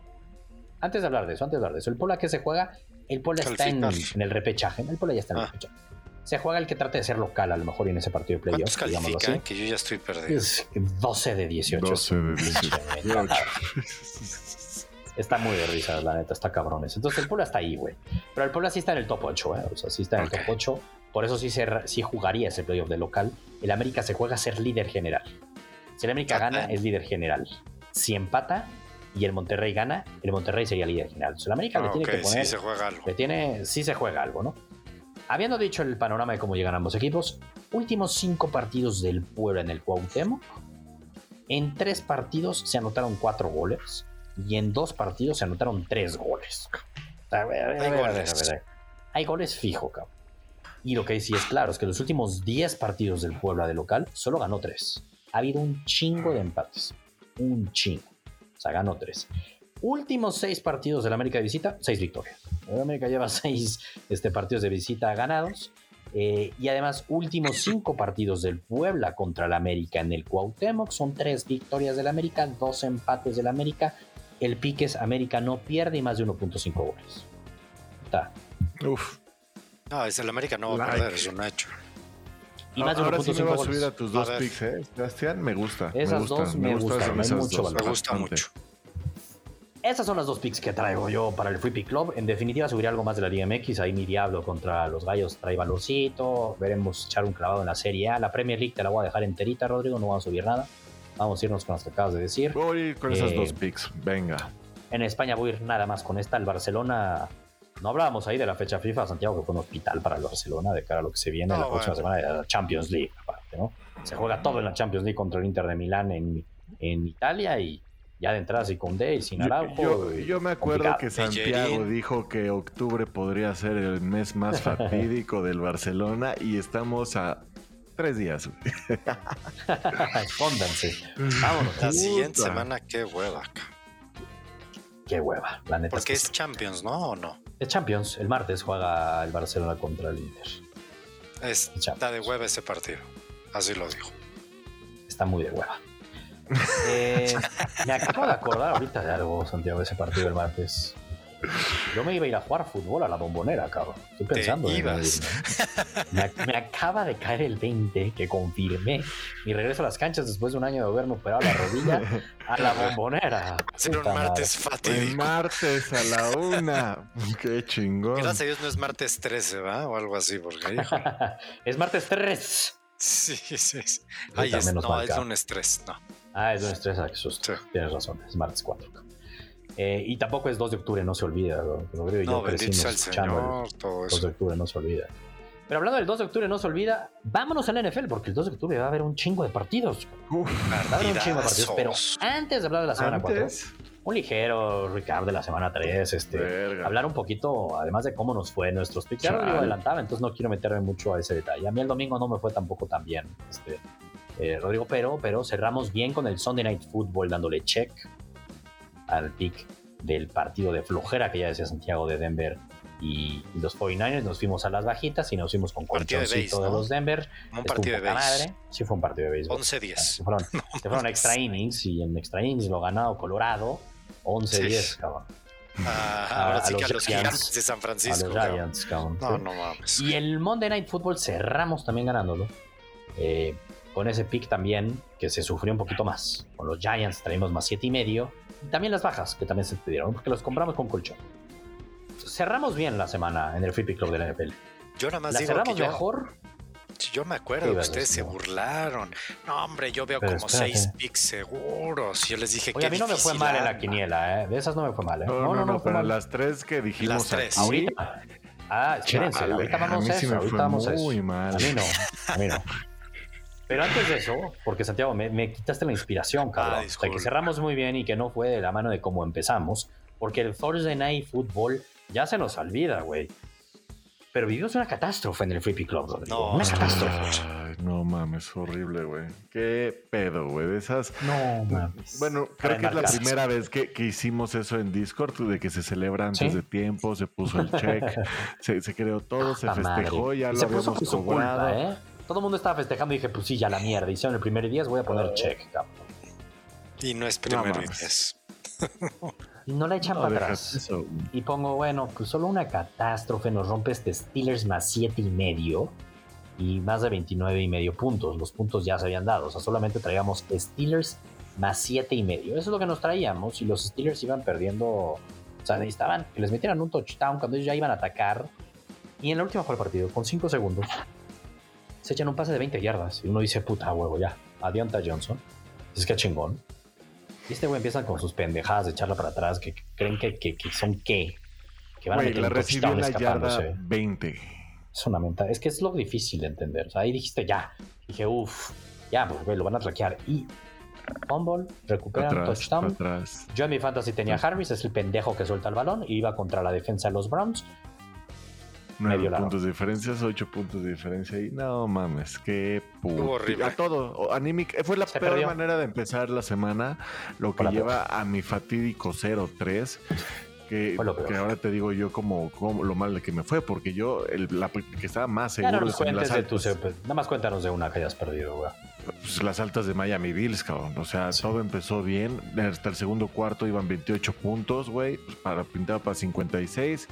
Antes de hablar de eso, antes de hablar de eso, el Puebla que se juega, el Puebla está en, el repechaje, el Puebla ya está en el ah. repechaje. Se juega el que trate de ser local, a lo mejor en ese partido de playoff. Que yo ya estoy perdido. 12 de 18. 12 de 18. (laughs) (laughs) está muy de risa, la neta, está cabrones. Entonces el Puebla está ahí, güey. Pero el Puebla sí está en el top 8, ¿eh? O sea, sí está en el top 8. Por eso sí, se, sí jugaría ese playoff de local. El América se juega a ser líder general. Si el América gana, es líder general. Si empata y el Monterrey gana, el Monterrey sería líder general. Si el América le tiene que poner. Sí se juega algo. Le tiene, sí se juega algo, ¿no? Habiendo dicho el panorama de cómo llegan ambos equipos, últimos cinco partidos del Puebla en el Cuauhtémoc. En tres partidos se anotaron cuatro goles y en dos partidos se anotaron tres goles. Hay goles. Hay goles fijo, cabrón. Y lo que sí es claro es que los últimos 10 partidos del Puebla de local solo ganó tres ha habido un chingo de empates. Un chingo. O sea, ganó tres. Últimos seis partidos del América de visita, seis victorias. El América lleva (laughs) seis este, partidos de visita ganados. Eh, y además, últimos cinco partidos del Puebla contra el América en el Cuauhtémoc. Son tres victorias del América, dos empates del América. El Piques América no pierde y más de 1.5 goles. Está. Uf. No, es el América no va a perder, es un hecho. Y más de Ahora sí me voy a subir a tus dos picks, ¿eh? Sebastián, me gusta. Esas me dos me, gustan, me, mucho me gusta mucho. Esas son las dos picks que traigo yo para el Free Pick Club. En definitiva, subiré algo más de la Liga MX. Ahí mi Diablo contra los Gallos trae valorcito. Veremos echar un clavado en la Serie A. La Premier League te la voy a dejar enterita, Rodrigo. No vamos a subir nada. Vamos a irnos con las que acabas de decir. Voy a ir con esas eh, dos picks. Venga. En España voy a ir nada más con esta. El Barcelona no hablábamos ahí de la fecha FIFA, Santiago, que fue un hospital para el Barcelona de cara a lo que se viene la próxima semana de la Champions League, aparte, ¿no? Se juega todo en la Champions League contra el Inter de Milán en, en Italia y ya de entrada sin Conde y sin Araujo. Yo, me acuerdo que Santiago dijo que octubre podría ser el mes más (laughs) fatídico del Barcelona y estamos a tres días. (laughs) Escóndanse. Vámonos. La siguiente semana, qué hueva. Qué hueva, la neta. Porque es, Champions, ¿no? ¿O no? Es Champions. El martes juega el Barcelona contra el Inter. está de hueva ese partido. Así lo dijo. Está muy de hueva. (laughs) Eh, me acabo de acordar ahorita de algo, Santiago, de ese partido del martes. Yo me iba a ir a jugar fútbol a la bombonera, cabrón. Estoy pensando. en ibas. Me, me, acaba de caer el 20 que confirmé mi regreso a las canchas después de un año de haberme operado la rodilla a la bombonera. Ser un martes fatídico. El martes a la una. (laughs) Qué chingón. Gracias a Dios no es martes 13, ¿va? O algo así, porque (laughs) es martes 3. Sí, sí. sí. Ay, es, no, es un estrés, no. Ah, es un estrés, ah, qué susto. Tienes razón, es martes 4. Eh, y tampoco es 2 de octubre, no se olvida. Rodrigo y no, yo crecimos escuchando el 2 de octubre, no se olvida. Pero hablando del 2 de octubre, no se olvida, vámonos al NFL, porque el 2 de octubre va a haber un chingo de partidos. Uf, va a haber un chingo de partidos. Pero antes de hablar de la semana 4, un ligero Ricardo de la semana 3, este, hablar un poquito, además de cómo nos fue nuestros picks. Ya lo adelantaba, entonces no quiero meterme mucho a ese detalle. A mí el domingo no me fue tampoco tan bien, este, eh, Rodrigo, pero, pero cerramos bien con el Sunday Night Football dándole check al pick del partido de flojera que ya decía Santiago de Denver y, los 49ers. Nos fuimos a las bajitas y nos fuimos con colchoncito de, de, los Denver. Un partido de. Sí, fue un partido de béisbol. 11-10. Se fueron, (laughs) se fueron extra innings y en extra innings lo ganado Colorado. 11-10, cabrón. Ah, ahora sí que a los Giants de San Francisco. A los Giants, cabrón. No, no mames. Y el Monday Night Football cerramos también ganándolo. Eh, con ese pick también que se sufrió un poquito más. Con los Giants traímos más siete y medio. Y también las bajas que también se pidieron porque los compramos con colchón. Cerramos bien la semana en el Free Pick Club de la NFL. Yo nada más la digo cerramos que yo, mejor. Yo me acuerdo que ustedes se burlaron. No, hombre, yo veo como seis picks seguros. Yo les dije que. a mí no me fue mal en la quiniela, ¿eh? De esas no me fue mal, ¿eh? No, no, no, no, pero las tres que dijimos. Las tres. Ahorita. Ah, espérense, ahorita vamos a eso. Ahorita vamos a eso. Mal. A mí no, a mí no. Pero antes de eso, porque Santiago, me, quitaste la inspiración, cabrón. Ah, o sea, que cerramos muy bien y que no fue de la mano de cómo empezamos, porque el Thursday Night Football ya se nos olvida, güey. Pero vivimos una catástrofe en el Free Club, Rodrigo. No, una catástrofe. Ay, no mames, horrible, güey. Qué pedo, güey. De esas. No mames. Bueno, creo que es la primera vez que, hicimos eso en Discord, de que se celebra antes de tiempo, se puso el check, (laughs) se, creó todo, se festejó, ya lo se habíamos cobrado. ¿eh? Todo el mundo estaba festejando y dije, pues sí, ya la mierda. Hicieron el primer día, voy a poner check, cabrón. Y no es primer día. y no la echan para atrás. Y pongo, bueno, pues solo una catástrofe nos rompe este Steelers más siete y medio y más de 29 y medio puntos. Los puntos ya se habían dado. O sea, solamente traíamos Steelers más siete y medio. Eso es lo que nos traíamos y los Steelers iban perdiendo. O sea, necesitaban que les metieran un touchdown cuando ellos ya iban a atacar. Y en la última fue el partido, con cinco segundos, se echan un pase de 20 yardas y uno dice, puta huevo, ya, adianta Johnson. Es que chingón. Y este güey empiezan con sus pendejadas de echarla para atrás, que creen que, que, son qué. Que van a meter la recibió en la yarda 20. Es una menta. Es que es lo difícil de entender. O sea, ahí dijiste ya. Dije, uff, ya, pues güey, lo van a traquear. Y fumble, recuperan touchdown. Atrás. Yo en mi fantasy tenía Harris, es el pendejo que suelta el balón y iba contra la defensa de los Browns. 9 puntos de diferencia, 8 puntos de diferencia y no mames, qué puto. horrible. A todo, Animic, fue la peor manera de empezar la semana, lo que lleva a mi fatídico 0-3. Que, que, ahora te digo yo como, como, lo mal que me fue, porque yo el, la que estaba más seguro no nada más cuéntanos de una que hayas perdido, güey. Pues, las altas de Miami Bills, cabrón. O sea, todo empezó bien. Hasta el segundo cuarto iban 28 puntos, güey. Pues, para pintar para 56.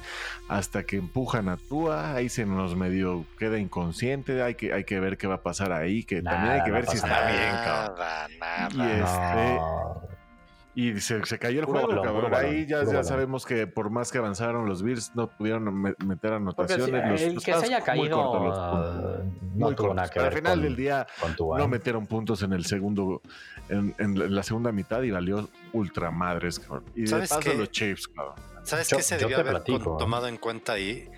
Hasta que empujan a Tua. Ahí se nos medio queda inconsciente. Hay que, hay que ver qué va a pasar ahí. Que también hay que ver si está bien, cabrón. Nada, y este. Y se, cayó el juego, cabrón. Ahí ya, ya sabemos que por más que avanzaron los Bills no pudieron meter anotaciones. el que se haya caído no tuvo nada que ver Al final del día no metieron puntos en el segundo, en, la segunda mitad y valió ultramadres, cabrón. Y de paso los Chiefs, cabrón. ¿Sabes qué se debió haber ¿eh? tomado en cuenta ahí?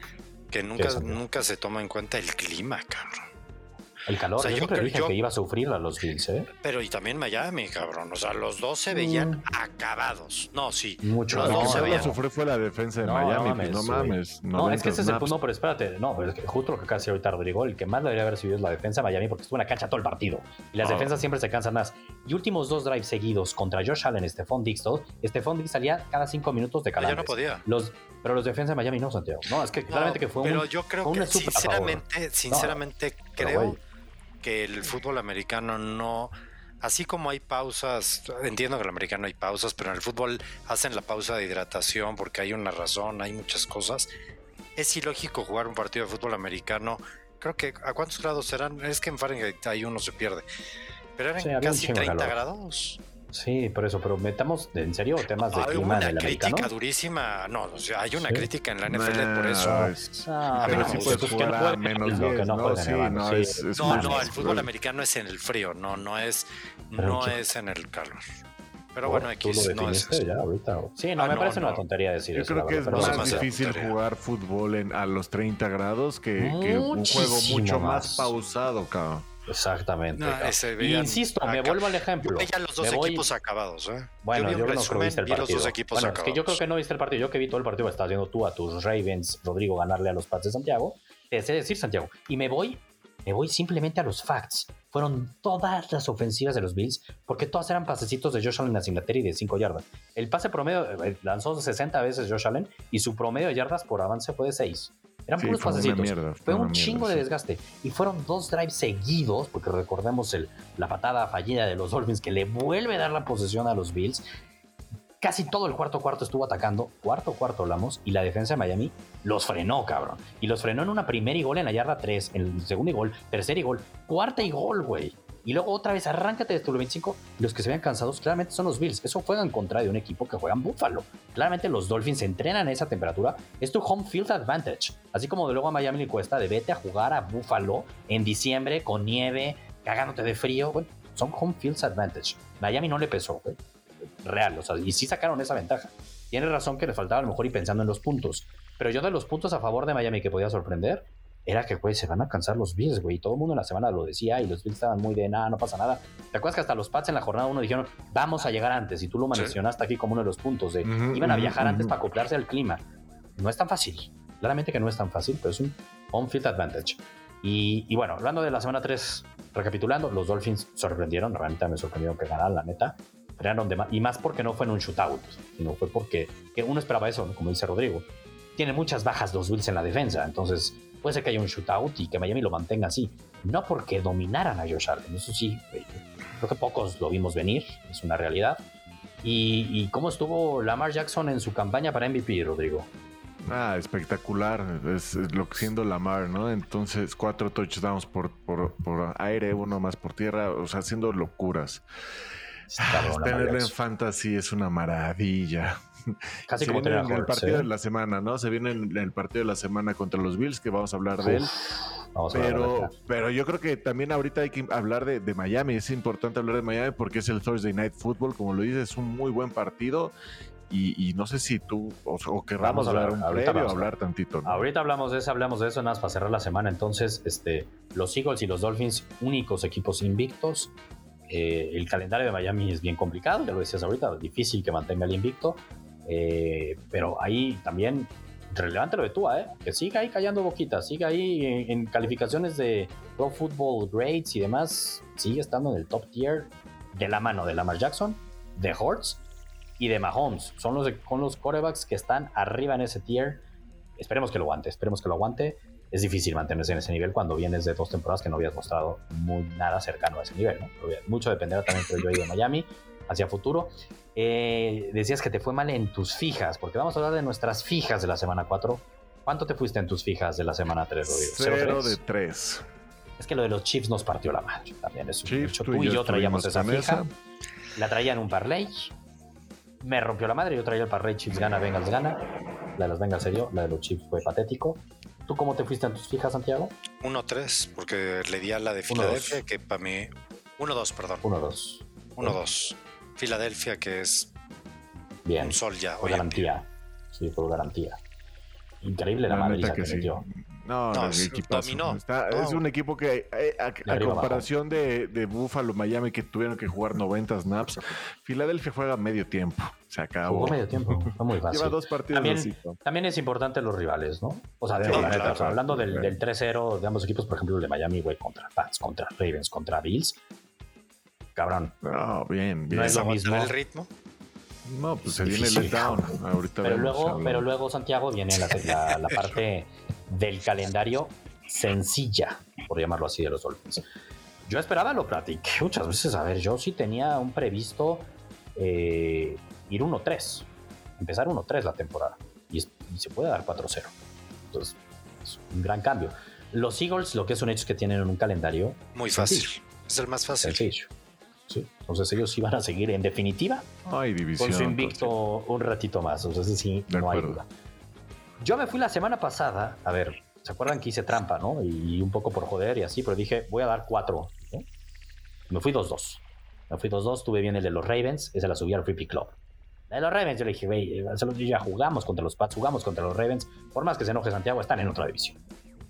Que nunca, nunca se toma en cuenta el clima, cabrón. El calor, yo, siempre dije que iba a sufrir a los Bills, ¿eh? Pero y también Miami, cabrón. O sea, los dos se veían mm. acabados. No, sí. Mucho. Los dos se veían. sufrió fue la defensa de Miami. No mames. No, es que ese es el punto, pero espérate. No, pero es que justo lo que acaba de decir ahorita Rodrigo, el que más debería haber sido es la defensa de Miami porque estuvo en la cancha todo el partido. Y las defensas siempre se cansan más. Y últimos dos drives seguidos contra Josh Allen, Stephon Dix, todo. Stephon Dix salía cada cinco minutos de cada Yo no podía. Los, pero los defensas de Miami no, Santiago. No, es que claramente que fue un. Pero yo creo que, sinceramente, sinceramente creo que el fútbol americano no así como hay pausas, entiendo que en el americano hay pausas, pero en el fútbol hacen la pausa de hidratación porque hay una razón, hay muchas cosas. Es ilógico jugar un partido de fútbol americano. Creo que a cuántos grados serán, es que en Fahrenheit ahí uno se pierde. Pero eran casi 30 grados. Sí, por eso, pero metamos en serio temas de clima en el crítica durísima, no, o sea, hay una crítica en la NFL por eso. Ah, pero sí puedes jugar menos no, no, no, no, el fútbol americano es en el frío, no, no es, no es en el calor. Pero bueno, aquí no es ya ahorita. Sí, no, ah, me parece una tontería decir eso. Yo creo que es más difícil jugar fútbol en, a los 30 grados que, que un juego mucho más pausado, cabrón. Exactamente. insisto, me vuelvo al ejemplo. Yo los dos equipos acabados. ¿eh? Bueno, yo, no creo que viste el partido. Los equipos bueno, es que yo creo que no viste el partido. Yo que vi todo el partido, estás viendo tú a tus Ravens, Rodrigo, ganarle a los Pats de Santiago. Te sé decir, Santiago. Y me voy, me voy simplemente a los facts. Fueron todas las ofensivas de los Bills, porque todas eran pasecitos de Josh Allen a Singletary de 5 yardas. El pase promedio, eh, lanzó 60 veces Josh Allen y su promedio de yardas por avance fue de 6. Eran puros pasecitos. fue, un chingo de desgaste. Y fueron dos drives seguidos, porque recordemos el, la patada fallida de los (laughs) Dolphins que le vuelve a dar la posesión a los Bills. Casi todo el cuarto cuarto estuvo atacando. Cuarto cuarto hablamos. Y la defensa de Miami los frenó, cabrón. Y los frenó en una primera y gol en la yarda 3. En el segundo y gol. Tercer y gol. Cuarta y gol, güey y luego otra vez arráncate de tu 25. Los que se vean cansados claramente son los Bills. Eso juega en contra de un equipo que juega en Buffalo. Claramente los Dolphins entrenan a esa temperatura. Es tu home field advantage. Así como de luego a Miami le cuesta de vete a jugar a Buffalo en diciembre con nieve, cagándote de frío. Bueno, son home field advantage. Miami no le pesó, Real, o sea, y sí sacaron esa ventaja. Tienes razón que le faltaba a lo mejor y pensando en los puntos. Pero yo de los puntos a favor de Miami que podía sorprender, era que, güey, se van a cansar los Bills, güey. Todo el mundo en la semana lo decía y los Bills estaban muy de nada, no pasa nada. ¿Te acuerdas que hasta los Pats en la jornada uno dijeron, vamos a llegar antes? Y tú lo mencionaste aquí como uno de los puntos de, iban a viajar antes para acoplarse al clima. No es tan fácil. Claramente que no es tan fácil, pero es un on-field advantage. Y, bueno, hablando de la semana 3, recapitulando, los Dolphins sorprendieron, realmente me sorprendieron que ganaran, la neta. y más porque no fue en un shootout, sino fue porque que uno esperaba eso, como dice Rodrigo. Tiene muchas bajas los Bills en la defensa, entonces Puede ser que haya un shootout y que Miami lo mantenga así. No porque dominaran a Josh Allen, eso sí, creo que pocos lo vimos venir, es una realidad. ¿Y, cómo estuvo Lamar Jackson en su campaña para MVP, Rodrigo? Ah, espectacular, es, lo que siendo Lamar, ¿no? Entonces, cuatro touchdowns por, por, aire, uno más por tierra, o sea, haciendo locuras. Ah, tenerlo en fantasy es una maravilla. Casi como en el partido ¿eh? de la semana, ¿no? Se viene en el partido de la semana contra los Bills, que vamos a hablar de él. pero, pero yo creo que también ahorita hay que hablar de, Miami. Es importante hablar de Miami porque es el Thursday Night Football, como lo dices, es un muy buen partido. Y, no sé si tú o, querramos hablar un previo hablar tantito. Ahorita hablamos de eso, hablamos de eso, nada más para cerrar la semana. Entonces, este, los Eagles y los Dolphins, únicos equipos invictos. Eh, el calendario de Miami es bien complicado, ya lo decías ahorita, difícil que mantenga el invicto. Eh, pero ahí también relevante lo de Tua, ¿eh? que siga ahí callando boquitas, siga ahí en, calificaciones de Pro Football Grades y demás, sigue estando en el top tier de la mano de Lamar Jackson, de Hortz y de Mahomes. Son los, con los corebacks que están arriba en ese tier. Esperemos que lo aguante, esperemos que lo aguante. Es difícil mantenerse en ese nivel cuando vienes de dos temporadas que no habías mostrado muy nada cercano a ese nivel. Mucho dependerá también, creo yo, de Miami hacia futuro. Eh, decías que te fue mal en tus fijas, porque vamos a hablar de nuestras fijas de la semana 4. ¿Cuánto te fuiste en tus fijas de la semana 3, Rodrigo? Cero de 3. Es que lo de los chips nos partió la madre también. Es un tú, y yo traíamos esa fija. La traía en un parlay. Me rompió la madre. Yo traía el parlay chips gana, Bengals gana. La de los Bengals se dio. La de los chips fue patético. ¿Tú cómo te fuiste en tus fijas, Santiago? 1-3, porque le di a la de Filadelfia, que para mí. 1-2, perdón. 1-2. 1-2. Filadelfia, que es Bien, un sol ya. Por garantía. Sí, por garantía. Increíble la, la que, se metió. No, no, es, es un equipo que, eh, a, comparación de, de, Buffalo, Miami, que tuvieron que jugar 90 snaps, Filadelfia juega medio tiempo. Se acabó. Jugó medio tiempo. Fue muy (laughs) fácil. Lleva dos partidos también, también es importante los rivales, ¿no? O sea, hablando del, del 3-0 de ambos equipos, por ejemplo, el de Miami, güey, contra Pats, contra Ravens, contra Bills cabrón. No, bien, bien. No es lo mismo. el ritmo? No, pues se viene el letdown. Ahorita pero luego, pero luego, Santiago, viene la, la, parte del calendario sencilla, por llamarlo así, de los Dolphins. Yo esperaba, lo platiqué muchas veces. A ver, yo sí tenía un previsto eh, ir 1-3, empezar 1-3 la temporada. Y, se puede dar 4-0. Entonces, es un gran cambio. Los Eagles, lo que es un hecho es que tienen un calendario muy fácil. Es el más fácil. Sencillo. Sí. Entonces ellos iban a seguir en definitiva división, con su invicto un ratito más. Entonces sí, no hay duda. Yo me fui la semana pasada, a ver, ¿se acuerdan que hice trampa, no? Y un poco por joder y así, pero dije, voy a dar cuatro. Me fui 2-2. Me fui 2-2, tuve bien el de los Ravens, ese la subí al Free Club. El de los Ravens, yo le dije, güey, ya jugamos contra los Pats, jugamos contra los Ravens. Por más que se enoje Santiago, están en otra división.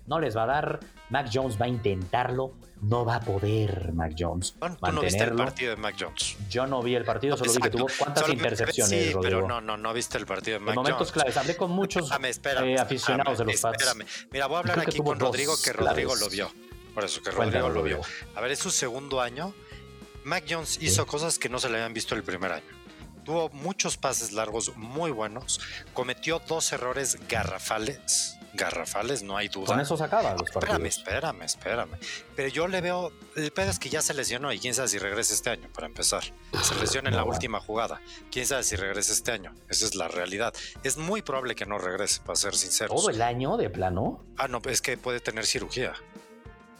No les va a dar. Mac Jones va a intentarlo. No va a poder Mac Jones. ¿Tú no viste el partido de Mac Jones? Yo no vi el partido, solo vi que tuvo cuántas intercepciones. Sí, pero no, no, no viste el partido de Mac en momentos claves. Hablé con muchos (laughs) eh, aficionados de los Pats. Espérame. Mira, voy a hablar aquí con Rodrigo, que Rodrigo lo vio. Por eso que Rodrigo lo vio. A ver, es su segundo año. Mac Jones hizo cosas que no se le habían visto el primer año. Tuvo muchos pases largos muy buenos. Cometió dos errores garrafales garrafales, no hay duda. Con eso los partidos. Espérame, espérame, espérame. Pero yo le veo, el pedo es que ya se lesionó y quién sabe si regresa este año, para empezar. Se lesiona en la última jugada. Quién sabe si regresa este año. Esa es la realidad. Es muy probable que no regrese, para ser sincero. ¿Todo el año de plano? Ah, no, es que puede tener cirugía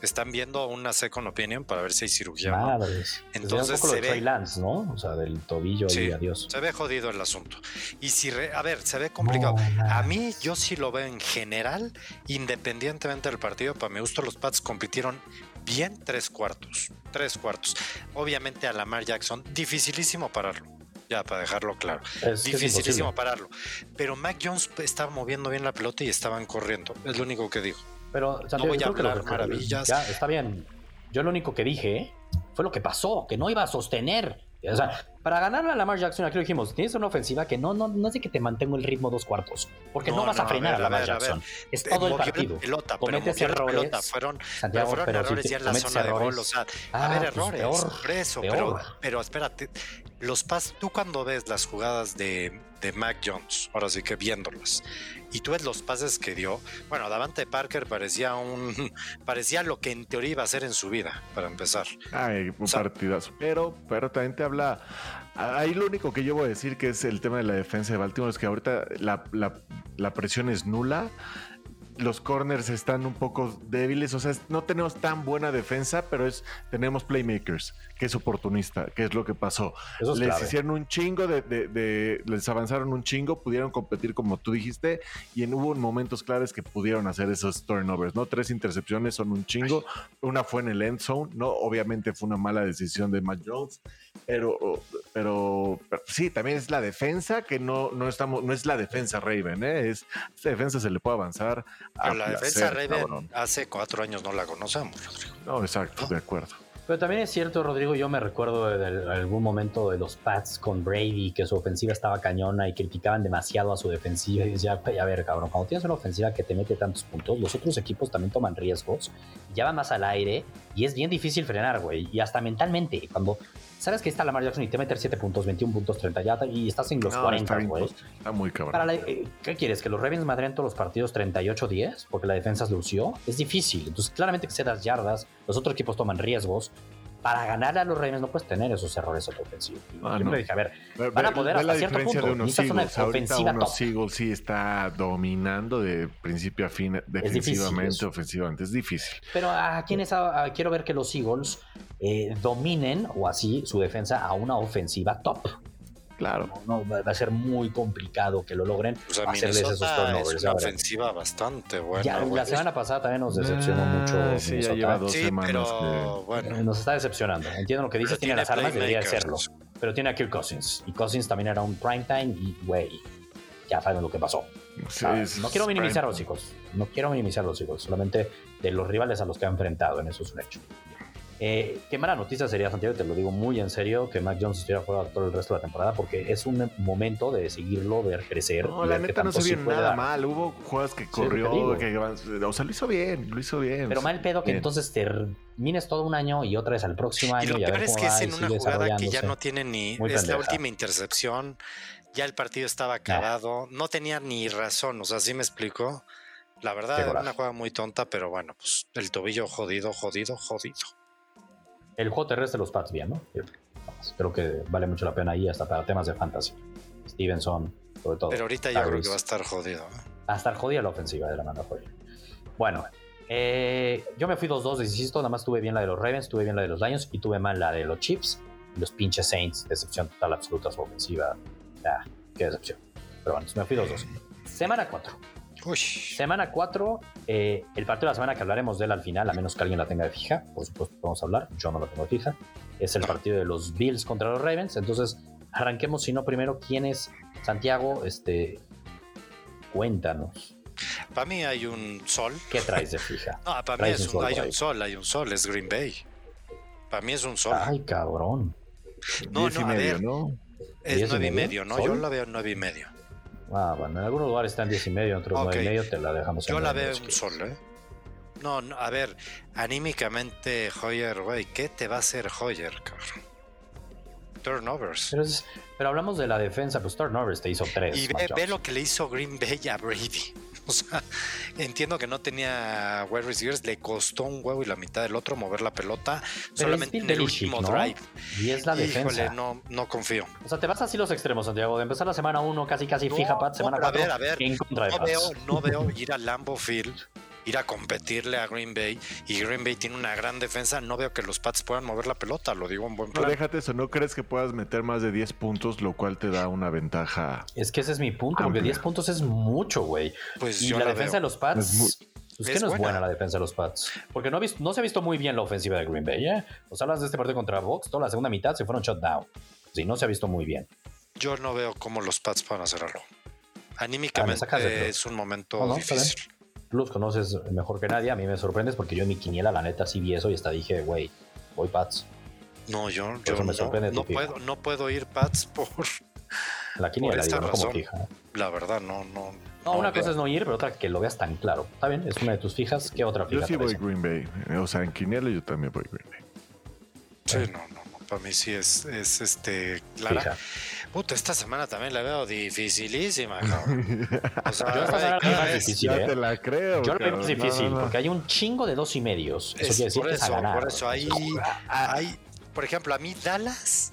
están viendo una second opinion para ver si hay cirugía. Madres. Entonces se ve Lance, ¿no? O sea, del tobillo y adiós. Se ve jodido el asunto. Y si, a ver, se ve complicado. a mí yo sí lo veo en general, independientemente del partido. Para mi gusto, los Pats compitieron bien tres cuartos. Tres cuartos. Obviamente a Lamar Jackson, dificilísimo pararlo. Ya, para dejarlo claro. dificilísimo pararlo. Pero Mac Jones estaba moviendo bien la pelota y estaban corriendo. Es lo único que digo. Pero no voy a hablar maravillas. Ya, está bien. Yo lo único que dije fue lo que pasó, que no iba a sostener. O sea, para ganar a Lamar Jackson, aquí lo dijimos, tienes una ofensiva que no, no, no es de que te mantenga el ritmo dos cuartos, porque no, vas a frenar a, Lamar Jackson. es todo el partido. Pelota, Cometes errores. Pelota. Fueron, Santiago, fueron pero errores ya en la zona de gol. O sea, a ver, pues errores. Peor, eso, Pero, pero espérate, los pas, tú cuando ves las jugadas de, de Mac Jones, ahora sí que viéndolas, y tú ves los pases que dio. Bueno, Davante Parker parecía un (laughs) parecía lo que en teoría iba a ser en su vida, para empezar. Ay, un partidazo. Pero, pero también te habla. Ahí lo único que yo voy a decir que es el tema de la defensa de Baltimore es que ahorita la, la, la presión es nula los corners están un poco débiles, o sea, no tenemos tan buena defensa, pero es tenemos playmakers, que es oportunista, que es lo que pasó. les hicieron un chingo de, les avanzaron un chingo, pudieron competir como tú dijiste, y en, hubo momentos claves que pudieron hacer esos turnovers, ¿no? Tres intercepciones son un chingo, una fue en el end zone, ¿no? Obviamente fue una mala decisión de Matt Jones, pero, pero, sí, también es la defensa que no, no estamos, no es la defensa Raven, ¿eh? Es, esta defensa se le puede avanzar pero la defensa Raven hace cuatro años no la conocemos, Rodrigo. No, exacto, de acuerdo. Pero también es cierto, Rodrigo, yo me recuerdo de, algún momento de los Pats con Brady, que su ofensiva estaba cañona y criticaban demasiado a su defensiva. Y decía, a ver, cabrón, cuando tienes una ofensiva que te mete tantos puntos, los otros equipos también toman riesgos, ya van más al aire y es bien difícil frenar, güey. Y hasta mentalmente, cuando sabes que está Lamar Jackson y te meter 7 puntos, 21 puntos, 30 ya y estás en los 40, güey. Está, muy cabrón. Eh, ¿Qué quieres? ¿Que los Ravens madren todos los partidos 38-10? Porque la defensa lució. Es difícil. Entonces, claramente que se das yardas, los otros equipos toman riesgos para ganar a los Ravens no puedes tener esos errores ofensivos. Ah, Yo me dije, a ver, van a poder hasta cierto punto. De unos Eagles. ofensiva unos Eagles sí está dominando de principio a fin, defensivamente, ofensivamente. Es difícil. Pero a quienes quiero ver que los Eagles eh, dominen o así su defensa a una ofensiva top. Claro. No, va a ser muy complicado que lo logren pues hacerles esos turnovers. Es una ofensiva bastante buena. Ya, la semana pasada también nos decepcionó ah, mucho. Sí, ya lleva dos semanas. Pero, bueno. Nos está decepcionando. Entiendo lo que dices, tiene, las armas, debería hacerlo. Pero tiene a Kirk Cousins. Y Cousins también era un prime time y, güey, ya saben lo que pasó. no quiero minimizar a los hijos. No quiero minimizar a los hijos. Solamente de los rivales a los que ha enfrentado. En eso es un hecho. Eh, qué mala noticia sería, Santiago, te lo digo muy en serio, que Mac Jones estuviera fuera todo el resto de la temporada, porque es un momento de seguirlo, ver crecer. No, la neta no se vio nada mal. Hubo juegos que corrió, que, o sea, lo hizo bien, lo hizo bien. Pero mal pedo que entonces termines todo un año y otra vez al próximo año. Y lo peor es que es en una jugada que ya no tiene ni. es la última intercepción, ya el partido estaba acabado, no tenía ni razón, o sea, ¿sí me explicó? La verdad, era una jugada muy tonta, pero bueno, pues el tobillo jodido, jodido, jodido. El juego terrestre de los Pats, bien, ¿no? Creo que vale mucho la pena ahí hasta para temas de fantasy. Stevenson, sobre todo. Pero ahorita yo creo que va a estar jodido. Va a estar jodida la ofensiva de la mano Bueno, eh, yo me fui 2-2, insisto, nada más tuve bien la de los Ravens, tuve bien la de los Lions y tuve mal la de los Chiefs. Los pinches Saints, decepción total absoluta su ofensiva. Ah, qué decepción. Pero bueno, me fui 2-2. Semana 4. Semana 4, eh, el partido de la semana que hablaremos de él al final, a menos que alguien la tenga de fija, por supuesto vamos a hablar, yo no lo tengo de fija, es el partido de los Bills contra los Ravens. Entonces, arranquemos, si no, primero, ¿quién es Santiago? Este, cuéntanos. Para mí hay un sol. ¿Qué traes de fija? (laughs) No, para mí es un, hay un sol, hay un sol, es Green Bay. Para mí es un sol. Ay, cabrón. No, no, a ver. ¿no? Es nueve y medio, ¿no? Yo la veo nueve y medio. Ah, bueno, en algunos lugares están 10 y medio, en otros 9 y medio te la dejamos. Yo la veo un sol, ¿eh? No, no, a ver, anímicamente, Hoyer, güey, ¿qué te va a hacer Hoyer, cabrón? Turnovers. Pero, hablamos de la defensa, pues turnovers te hizo 3. Y ve, lo que le hizo Green Bay a Brady. (laughs) O sea, entiendo que no tenía wide receivers, le costó un huevo y la mitad del otro mover la pelota solamente en el último drive. Y es la defensa. no, no confío. O sea, te vas así los extremos, Santiago. De empezar la semana 1 casi casi fija Pat, semana 4 a ver, a ver, no Veo, no veo ir a Lambo Field ir a competirle a Green Bay y Green Bay tiene una gran defensa, no veo que los Pats puedan mover la pelota, lo digo en buen plan. Pero déjate eso, ¿no crees que puedas meter más de 10 puntos, lo cual te da una ventaja? Es que ese es mi punto, porque 10 puntos es mucho, güey. Pues y la, defensa de los Pats... Pues que no es buena la defensa de los Pats. Porque no, no se ha visto muy bien la ofensiva de Green Bay, ¿eh? O sea, hablas de este partido contra Box, toda la segunda mitad se fueron shutdown. Sí, no se ha visto muy bien. Yo no veo cómo los Pats puedan hacer algo. Anímicamente ah, es un momento difícil los conoces mejor que nadie. A mí me sorprendes porque yo en mi quiniela, la neta, sí vi eso y hasta dije, güey, voy Pats. No, yo, yo me sorprende no, puedo, no puedo ir Pats por. (laughs) La quiniela, digo, no como fija. La verdad, no, no. No, una cosa es no ir, pero otra que lo veas tan claro. Está bien, es una de tus fijas. ¿Qué otra fija? Yo sí voy Green Bay. O sea, en quiniela yo también voy Green Bay. Sí, no, no, no. Para mí sí es, es este, clara. Puta, esta semana también la veo dificilísima, (laughs) cabrón. O sea, yo la difícil, ¿eh? te la creo. Yo la veo más difícil, porque hay un chingo de dos y medios. Eso quiere decir por que eso, es a ganar. Por eso, hay, hay, por ejemplo, a mí Dallas,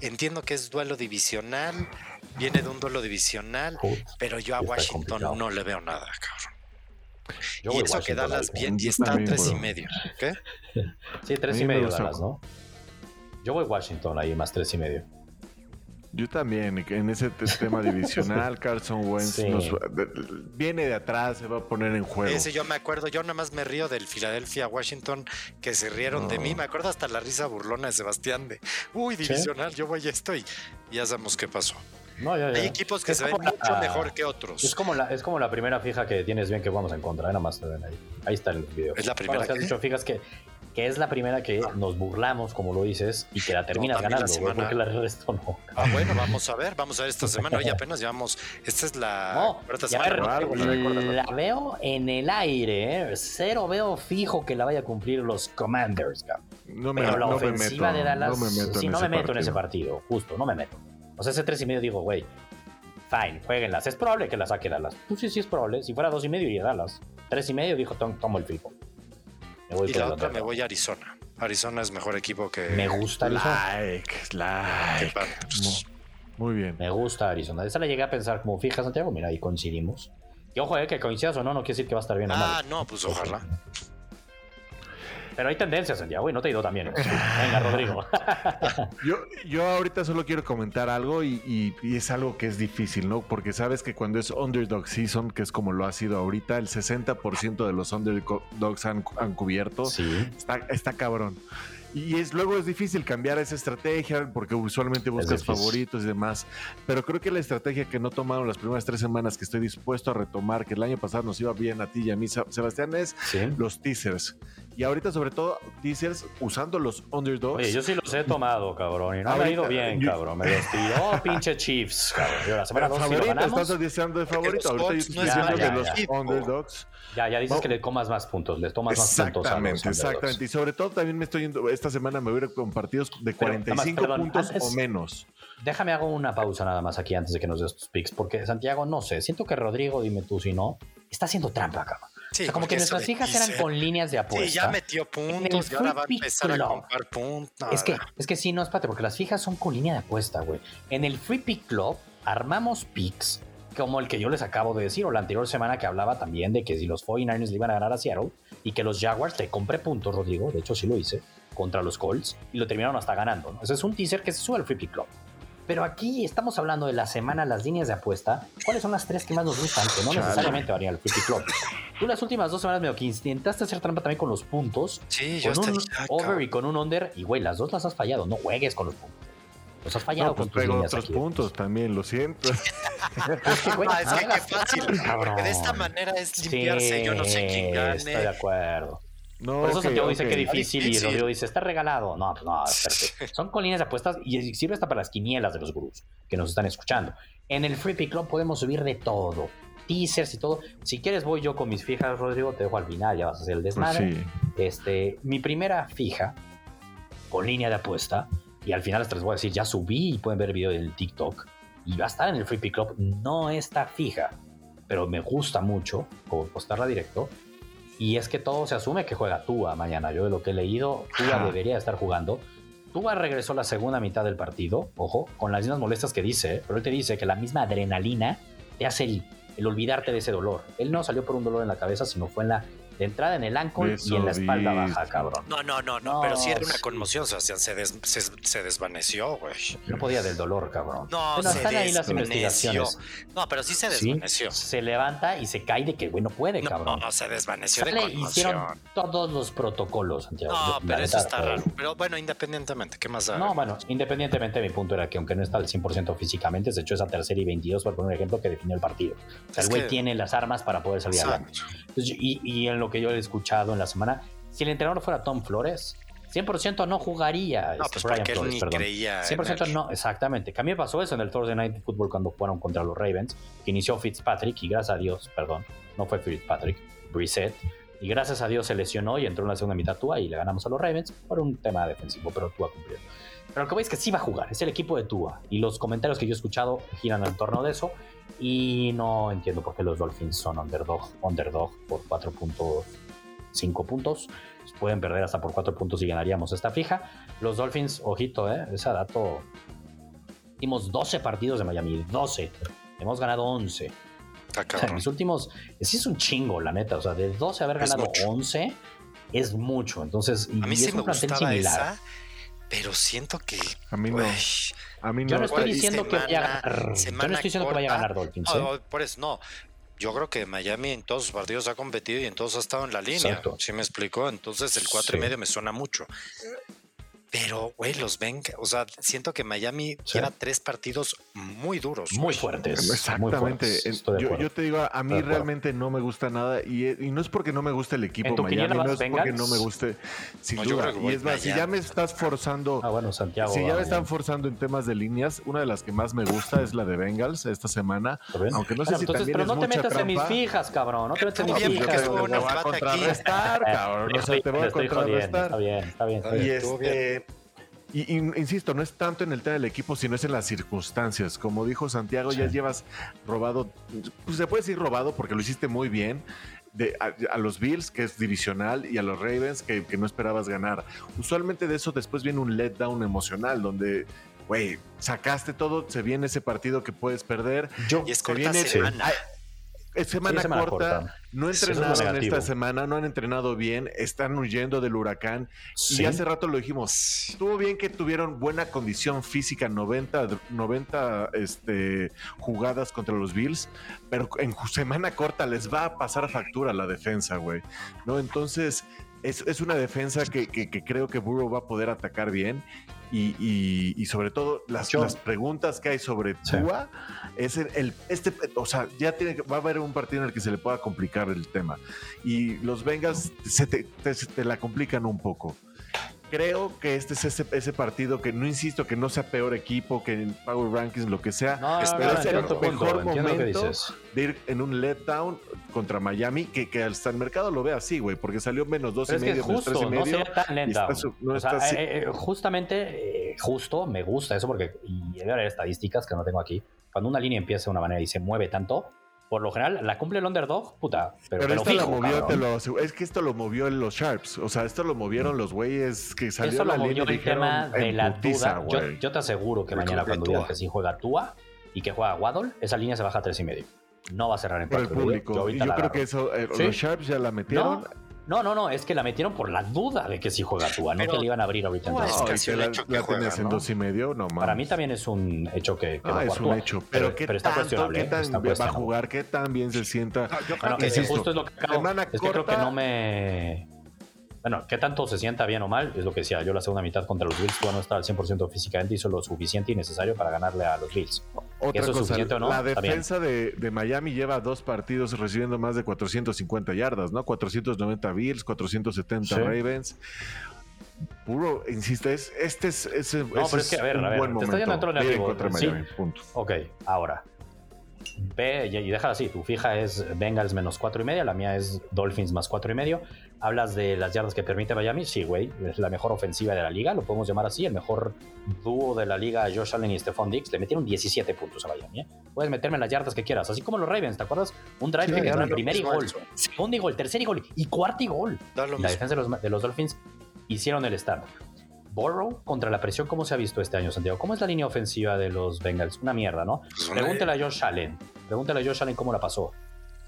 entiendo que es duelo divisional, viene de un duelo divisional, pero yo a Washington no le veo nada, cabrón. Yo y eso que Dallas bien y está a tres y medio. ¿Qué? Sí, tres y medio Dallas, ¿no? Yo voy Washington ahí más tres y medio. Yo también, en ese tema divisional, (laughs) Carson Wentz viene de atrás, se va a poner en juego. Ese yo me acuerdo, yo nada más me río del Philadelphia Washington que se rieron de mí, me acuerdo hasta la risa burlona de Sebastián de, uy, divisional, yo voy a esto y ya sabemos qué pasó. Hay equipos que se ven mucho mejor que otros. Es como, la, es como la primera fija que tienes bien que vamos en contra, ¿eh? nada más ven ahí. Ahí está el video. Es la primera. que has dicho fijas que que es la primera que nos burlamos, como lo dices, y que la terminas ganando, la porque la resto no. Ah, bueno, vamos a ver, vamos a ver esta semana. Oye, (laughs) apenas llevamos, esta es la no, semana. la veo en el aire, ¿eh? cero veo fijo que la vaya a cumplir los Commanders, No me, Pero la ofensiva de Dallas, no me meto, sí, en, no ese me meto en ese partido, justo, no me meto. O sea, ese tres y medio digo, güey, fine, jueguenlas. Es probable que la saque Dallas. Pues sí, sí es probable. Si fuera dos y medio iría Dallas. Tres y medio dijo, tomo el fijo y la otra me voy a Arizona. Arizona es mejor equipo que. Me gusta Arizona. Like, like. Muy bien. Me gusta Arizona. Esa la llegué a pensar como fija, Santiago. Mira, ahí coincidimos. Y ojo, eh, que coincidas o no, no quiere decir que va a estar bien o mal. Ah, no, pues ojalá. Pero hay tendencias, Santiago, y no te he ido también. ¿eh? Venga, Rodrigo. (laughs) yo, yo ahorita solo quiero comentar algo y, es algo que es difícil, ¿no? Porque sabes que cuando es underdog season, que es como lo ha sido ahorita, el 60% de los underdogs han, han cubierto. Sí. Está, está cabrón. Y es, luego es difícil cambiar esa estrategia porque usualmente buscas favoritos y demás. Pero creo que la estrategia que no tomaron las primeras tres semanas que estoy dispuesto a retomar, que el año pasado nos iba bien a ti y a mí, Sebastián, es los teasers. Y ahorita, sobre todo, teasers usando los underdogs. Oye, yo sí los he tomado, cabrón. Y no me ha ido bien, cabrón. Me los tiró (laughs) pinche Chiefs, cabrón. la semana favorito, estás diciendo de favorito. Ahorita yo estoy diciendo de los underdogs. Ya, ya dices que le comas más puntos, le tomas más puntos. Exactamente, exactamente. Y sobre todo también me estoy yendo, esta semana me voy a ir con partidos de 45 puntos o menos. Déjame hago una pausa nada más aquí antes de que nos des tus picks, porque Santiago, no sé, siento que Rodrigo, dime tú si no, está haciendo trampa, cabrón. O sea, como que nuestras fijas eran con líneas de apuesta. Sí, ya metió puntos y ahora va a empezar a comprar puntos. Es que, es que sí, no, espérate, porque las fijas son con línea de apuesta, güey. En el Free Pick Club armamos picks como el que yo les acabo de decir, o la anterior semana que hablaba también de que si los 49ers le iban a ganar a Seattle y que los Jaguars te compré puntos, Rodrigo, de hecho sí lo hice, contra los Colts y lo terminaron hasta ganando. ¿no? Ese es un teaser que se sube al Free Pick Club. Pero aquí estamos hablando de la semana, las líneas de apuesta. ¿Cuáles son las tres que más nos gustan? Que no necesariamente varían Pick Club. Tú las últimas dos semanas medio que intentaste hacer trampa también con los puntos. Sí, con yo un over y con un under. Y güey, las dos las has fallado. No juegues con los puntos. Los has fallado con pues tus líneas otros puntos también, lo siento. (laughs) es que, güey, (laughs) es que qué fácil. Porque de esta manera es limpiarse. yo no sé quién gane. Estoy de acuerdo. No, Por eso okay, Santiago dice que difícil, difícil, y Rodrigo dice, está regalado. No, pues no, espérate. Son con líneas de apuestas y sirve hasta para las quinielas de los gurús que nos están escuchando. En el Free Pick Club podemos subir de todo. Teasers y todo. Si quieres voy yo con mis fijas, Rodrigo, te dejo al final, ya vas a hacer el desmadre. Sí. Este, mi primera fija con línea de apuesta y al final les voy a decir, ya subí y pueden ver el video del TikTok y va a estar en el Free Pick Club. No está fija, pero me gusta mucho por postarla directo. Y es que todo se asume que juega Tua mañana. Yo de lo que he leído, Tua debería estar jugando. Tua regresó la segunda mitad del partido, ojo, con las mismas molestias que dice, pero él te dice que la misma adrenalina te hace el, el olvidarte de ese dolor. Él no salió por un dolor en la cabeza, sino fue en la de entrada en el ankle y en la espalda baja, cabrón. No, no, no, no, pero sí era una conmoción, Sebastián, se, des, se, se, desvaneció, güey. No podía del dolor, cabrón. No, bueno, se están ahí las investigaciones. No, pero sí se desvaneció. ¿Sí? Se levanta y se cae de que, güey, no puede, no, cabrón. No, no, se desvaneció Sale, de conmoción. Hicieron todos los protocolos, Santiago. No, pero eso está raro. Pero bueno, independientemente, ¿qué más da? No, bueno, independientemente, mi punto era que aunque no está al 100% físicamente, se echó esa tercera y 22, por poner un ejemplo, que definió el partido. O sea, el güey que... tiene las armas para poder salir adelante. Y, y en lo que yo he escuchado en la semana. Si el entrenador fuera Tom Flores, 100% no jugaría. No, pues Brian Flores, perdón. creía 100% no, exactamente. Que a mí me pasó eso en el Thursday Night Football cuando jugaron contra los Ravens, que inició Fitzpatrick y gracias a Dios, perdón, no fue Fitzpatrick, Brissett. Y gracias a Dios se lesionó y entró en la segunda mitad Tua y le ganamos a los Ravens por un tema defensivo, pero Tua cumplió. Pero lo que veis es que sí va a jugar, es el equipo de Tua. Y los comentarios que yo he escuchado giran en torno de eso. Y no entiendo por qué los Dolphins son underdog, underdog por 4.5 puntos. Pueden perder hasta por 4 puntos y ganaríamos esta fija. Los Dolphins, ojito, ¿eh? ese dato. Hicimos 12 partidos de Miami, 12. Hemos ganado 11. O sea, en mis últimos, sí es un chingo, la neta. O sea, de 12 haber ganado 11 es mucho. Entonces, a mí y sí es me un plantel gustaba similar. esa, pero siento que. A mí no. Uy, A mí no. Yo no estoy diciendo que vaya a ganar. Yo no estoy diciendo que vaya a ganar Dolphins. no, ¿eh? por eso no. Yo creo que Miami en todos sus partidos ha competido y en todos ha estado en la línea. Exacto. ¿Sí me explicó? Entonces el cuatro y Sí. medio me suena mucho. Pero, güey, los ven, o sea, siento que Miami Sí. lleva tres partidos muy duros. Muy fuertes. Muy Exactamente. fuertes. Yo, te digo, a mí realmente no me gusta nada y, y no es porque no me guste el equipo ¿En tu Miami, no es porque no me guste, sin No, duda. Y es más, si ya me estás forzando, Ah, bueno, Santiago. si ya me están forzando en temas de líneas, una de las que más me gusta es la de Bengals esta semana. Aunque no sé Bueno, si entonces, también pero es no te metas en mis fijas, cabrón. No te metas en mis fijas. te voy a contrarrestar, cabrón. O sea, te voy a estoy jodiendo. Está contrarrestar. bien, está bien. Está Y bien. estuvo este. Y, y, insisto, no es tanto en el tema del equipo, sino es en las circunstancias. Como dijo Santiago, ya llevas robado, pues se puede decir robado porque lo hiciste muy bien. De, a, a los Bills, que es divisional, y a los Ravens, que, que no esperabas ganar. Usualmente de eso después viene un letdown emocional, donde, güey, sacaste todo, se viene ese partido que puedes perder. Yo, Y es Se corta viene- semana. Es semana, Sí, semana corta, corta. no es entrenaron esta semana, no han entrenado bien, están huyendo del huracán. sí. Y hace rato lo dijimos, estuvo bien que tuvieron buena condición física, 90, 90 este, jugadas contra los Bills, pero en semana corta les va a pasar factura la defensa, güey. ¿No? Entonces, es, es una defensa que, que- que creo que Burrow va a poder atacar bien. Y, y- y sobre todo, las, Yo- las preguntas que hay sobre Sí. Tua, es el, el- este, o sea, ya tiene, va a haber un partido en el que se le pueda complicar el tema. Y los Bengals se te, te- se te la complican un poco. Creo que este es ese, ese partido que no insisto que no sea peor equipo que en Power Rankings, lo que sea, No, Espera, no, es el mejor momento. de ir en un letdown contra Miami, que, que hasta el mercado lo ve así, güey, porque salió menos dos Pero y es que medio, menos tres y justo, no medio. tan está o sea, así. eh, eh, justamente, eh, justo, me gusta eso porque, y debe haber estadísticas que no tengo aquí, cuando una línea empieza de una manera y se mueve tanto, por lo general la cumple el underdog, puta. Pero, pero esto lo movió, te lo, es que esto lo movió en los Sharps. O sea, esto lo movieron los güeyes que salieron. Esto lo movió el tema de la duda. Yo, te aseguro que mañana cuando digan que si juega Tua y que juega Waddle, esa línea se baja a tres y medio. No va a cerrar en cuatro. el público. Yo, yo creo que eso, eh, los Sharps ya la metieron. No, no, no, es que la metieron por la duda de que si juega Tua, no que le iban a abrir ahorita. No, es que la, la tenías en dos y medio, no más. Para mí también es un hecho que, que ah, va es un hecho, pero, ¿qué está tanto, ¿qué ¿eh? tan va a jugar? ¿Qué tan bien se sienta? yo creo que justo es lo que acabo, es que creo que no me bueno, ¿qué tanto se sienta bien o mal? Es lo que decía yo la segunda mitad contra los Bills. Tua no está al 100% físicamente, hizo lo suficiente y necesario para ganarle a los Bills. Otra cosa, la defensa de, Miami lleva dos partidos recibiendo más de 450 yardas, ¿no? 490 Bills, 470 Ravens. Puro, insiste, este es, ese, no, pero es que, a ver, a ver, te está yendo dentro de contra Miami, punto. Ok, ahora, Ve y déjala así, tu fija es Bengals menos cuatro y media, la mía es Dolphins más cuatro y medio. Hablas de las yardas que permite Miami, sí, güey, es la mejor ofensiva de la liga, lo podemos llamar así, el mejor dúo de la liga, Josh Allen y Stephon Diggs, le metieron 17 puntos a Miami. ¿eh? Puedes meterme las yardas que quieras, así como los Ravens, ¿te acuerdas? Un drive que quedó primer y gol, segundo y gol, tercer y gol y cuarto y gol. La defensa de los, de los Dolphins hicieron el stand. Borrow contra la presión, ¿cómo se ha visto este año, Santiago? ¿Cómo es la línea ofensiva de los Bengals? Una mierda, ¿no? Pues pregúntale a Josh Allen. Pregúntale a Josh Allen cómo la pasó.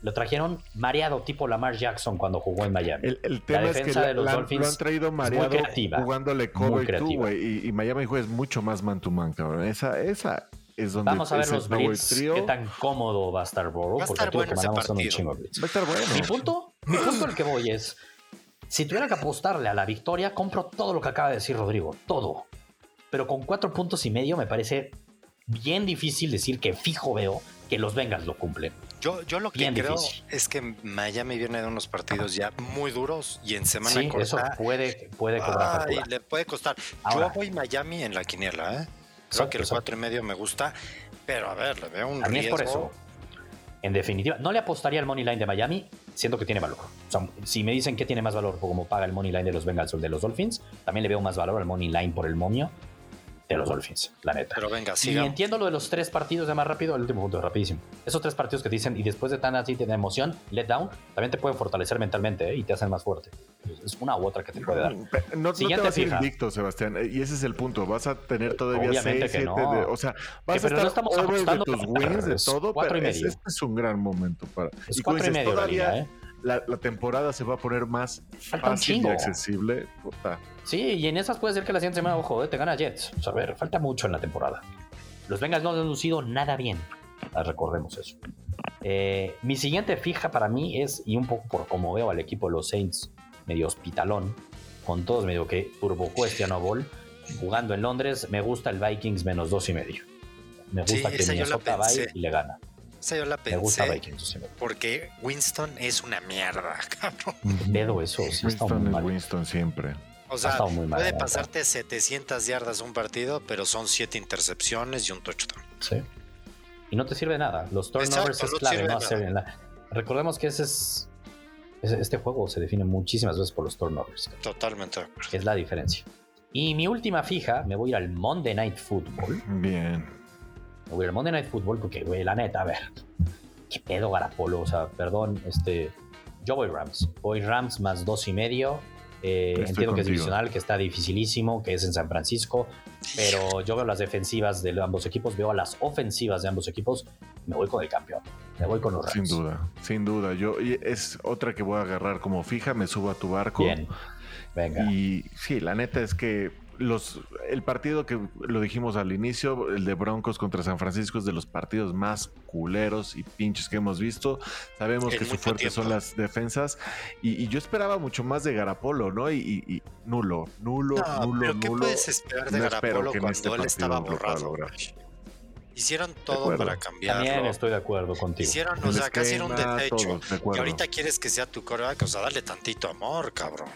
Lo trajeron mareado tipo Lamar Jackson cuando jugó en Miami. El, tema la defensa es que de los Dolphins lo han traído mareado jugándole cover two, y, y, Miami juega mucho más man to man, cabrón. Esa, esa es donde Vamos a ver los blitz, qué tan cómodo va a estar va a estar porque bueno que un chingo blitz. Va a estar bueno. Mi punto, mi punto al que voy es si tuviera que apostarle a la victoria, compro todo lo que acaba de decir Rodrigo, todo. Pero con cuatro puntos y medio me parece bien difícil decir que fijo veo que los Bengals lo cumplen. Yo, yo lo que creo es que Miami viene de unos partidos ya muy duros y en semana sí, eso puede, puede cobrar le puede costar. yo voy Miami en la quiniela, ¿eh? Creo que el cuatro y medio me gusta, pero a ver, le veo un a mí es por eso. En definitiva, no le apostaría al money line de Miami, siento que tiene valor. O sea, si me dicen que tiene más valor como paga el money line de los Bengals o de los Dolphins, también le veo más valor al money line por el momio de los Dolphins, la neta. Pero venga, sí. Y entiendo lo de los tres partidos de más rápido, el último punto, rapidísimo. Esos tres partidos que te dicen, y después de tan así de emoción, let down, también te pueden fortalecer mentalmente ¿eh? y te hacen más fuerte. Es una u otra que te puede dar. No, Siguiente te vas fija. invicto, Sebastián, y ese es el punto. Vas a tener todavía Obviamente seis, siete, o sea, vas a estar no estamos de tus wins, de todo, pero este es un gran momento para... Es y cuatro y medio todavía, ¿eh? La, temporada se va a poner más fácil y accesible. Sí, y en esas puede ser que la siguiente semana, ojo, eh, te gana Jets. O sea, a ver, falta mucho en la temporada. Los Bengals no han lucido nada bien. Ah, recordemos eso. Eh, mi siguiente fija para mí es, y un poco por como veo al equipo de los Saints, medio hospitalón, con todos medio que turbo cuestionable ball, jugando en Londres, me gusta el Vikings menos dos y medio. Me gusta que Minnesota vaya y le gana yo la pensé. Me gusta Vikings. Porque Winston es una mierda, (laughs) cabrón. Dedo eso. Sí Winston es Winston siempre. O sea, puede pasarte 700 yardas un partido, pero son 7 intercepciones y un touchdown. Sí. Y no te sirve nada. Los turnovers es clave, ¿no? Recordemos que ese es. Este juego se define muchísimas veces por los turnovers. Totalmente. Es la diferencia. Y mi última fija, me voy a ir al Monday Night Football. Bien el Monday Night Football, porque, güey, la neta, a ver, qué pedo Garapolo, o sea, perdón, este, yo voy Rams, voy Rams más dos y medio, eh, entiendo que es divisional, que está dificilísimo, que es en San Francisco, pero yo veo las defensivas de ambos equipos, veo las ofensivas de ambos equipos, me voy con el campeón, me voy con los Rams. Sin duda, sin duda, yo es otra que voy a agarrar como fija, me subo a tu barco. Bien, venga. Y sí, la neta es que los, el partido que lo dijimos al inicio, el de Broncos contra San Francisco es de los partidos más culeros y pinches que hemos visto. Sabemos que su fuerte son las defensas y, yo esperaba mucho más de Garapolo, ¿no? Y, nulo, nulo, nulo, pero ¿qué puedes esperar de Garapolo cuando este él estaba borrado? Hicieron todo para cambiarlo. También estoy de acuerdo contigo. Hicieron, o sea, casi era un desecho. y ahorita quieres que sea tu coreback, o sea, dale tantito amor, cabrón.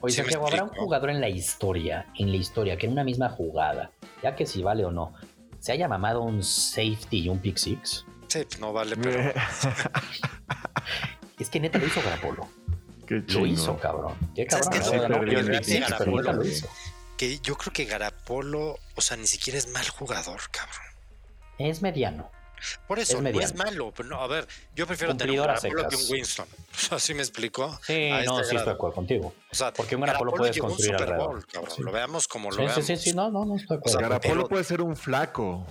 Oye, Santiago, ¿habrá un jugador en la historia, en la historia, que en una misma jugada, ya que si vale o no, se haya mamado un safety y un pick six? Sí, pues no vale, pero. (laughs) es que neta lo hizo Garapolo. Qué lo hizo, cabrón. Qué cabrón. Que yo creo que Garapolo, o sea, ni siquiera es mal jugador, cabrón. Es mediano. Por eso, no es malo. Pero no, a ver, yo prefiero tener un Garapolo que un Winston. (laughs) ¿Así me explicó? Sí, no, sí estoy de acuerdo contigo. O sea, porque un Garapolo, puedes construir alrededor. Lo veamos como lo sí, veamos. Sí, sí, sí, no, no, no estoy de acuerdo. Garapolo puede ser un flaco.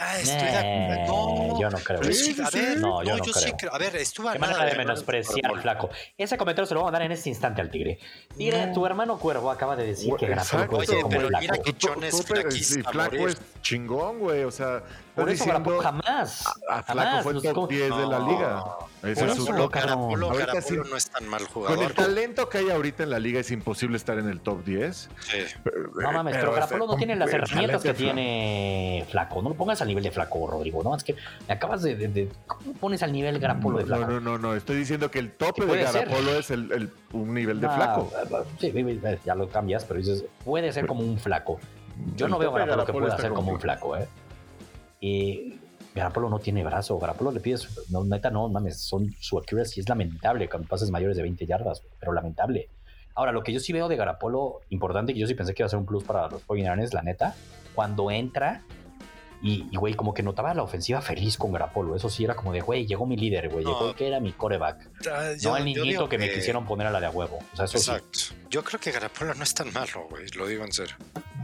Ah, estoy de No, yo no creo. Sí, a ver, no, yo no, yo creo. Sí creo. A ver, estuvo Qué manera de menospreciar al flaco. Ese comentario se lo voy a dar en este instante al Tigre. Tigre, tu hermano Cuervo acaba de decir que Garapolo puede ser como pero flaco. mira que Chon es flaco es chingón, güey. O sea, por eso Garapolo jamás. A, Flaco fue el top 10 de la liga. Ese es su no, Garapolo, Garapolo no es tan mal jugador. Con el talento que hay ahorita en la liga es imposible estar en el top 10. Sí. No mames, pero, Garapolo no tiene las herramientas que tiene Flaco. No lo pongas al nivel de Flaco, Rodrigo. No, es que me acabas de, ¿Cómo pones al nivel Garapolo de Flaco? No, no, no, no. Estoy diciendo que el tope de Garapolo es el, un nivel de Flaco. Sí, ya lo cambias, pero dices, puede ser como un Flaco. Yo no veo Garapolo que pueda ser como un Flaco, ¿eh? Y Garapolo no tiene brazo. Garapolo le pides, no, neta, no mames, son, su accuracy es lamentable cuando pases mayores de 20 yardas, pero lamentable. Ahora, lo que yo sí veo de Garapolo, importante, que yo sí pensé que iba a ser un plus para los 49 la neta, cuando entra y, güey, como que notaba la ofensiva feliz con Garapolo. Eso sí era como de, güey, llegó mi líder, güey, llegó que era mi coreback. Ah, no el niñito que, me quisieron poner a la de a huevo. O sea, eso Exacto. Yo creo que Garapolo no es tan malo, güey, lo digo en serio.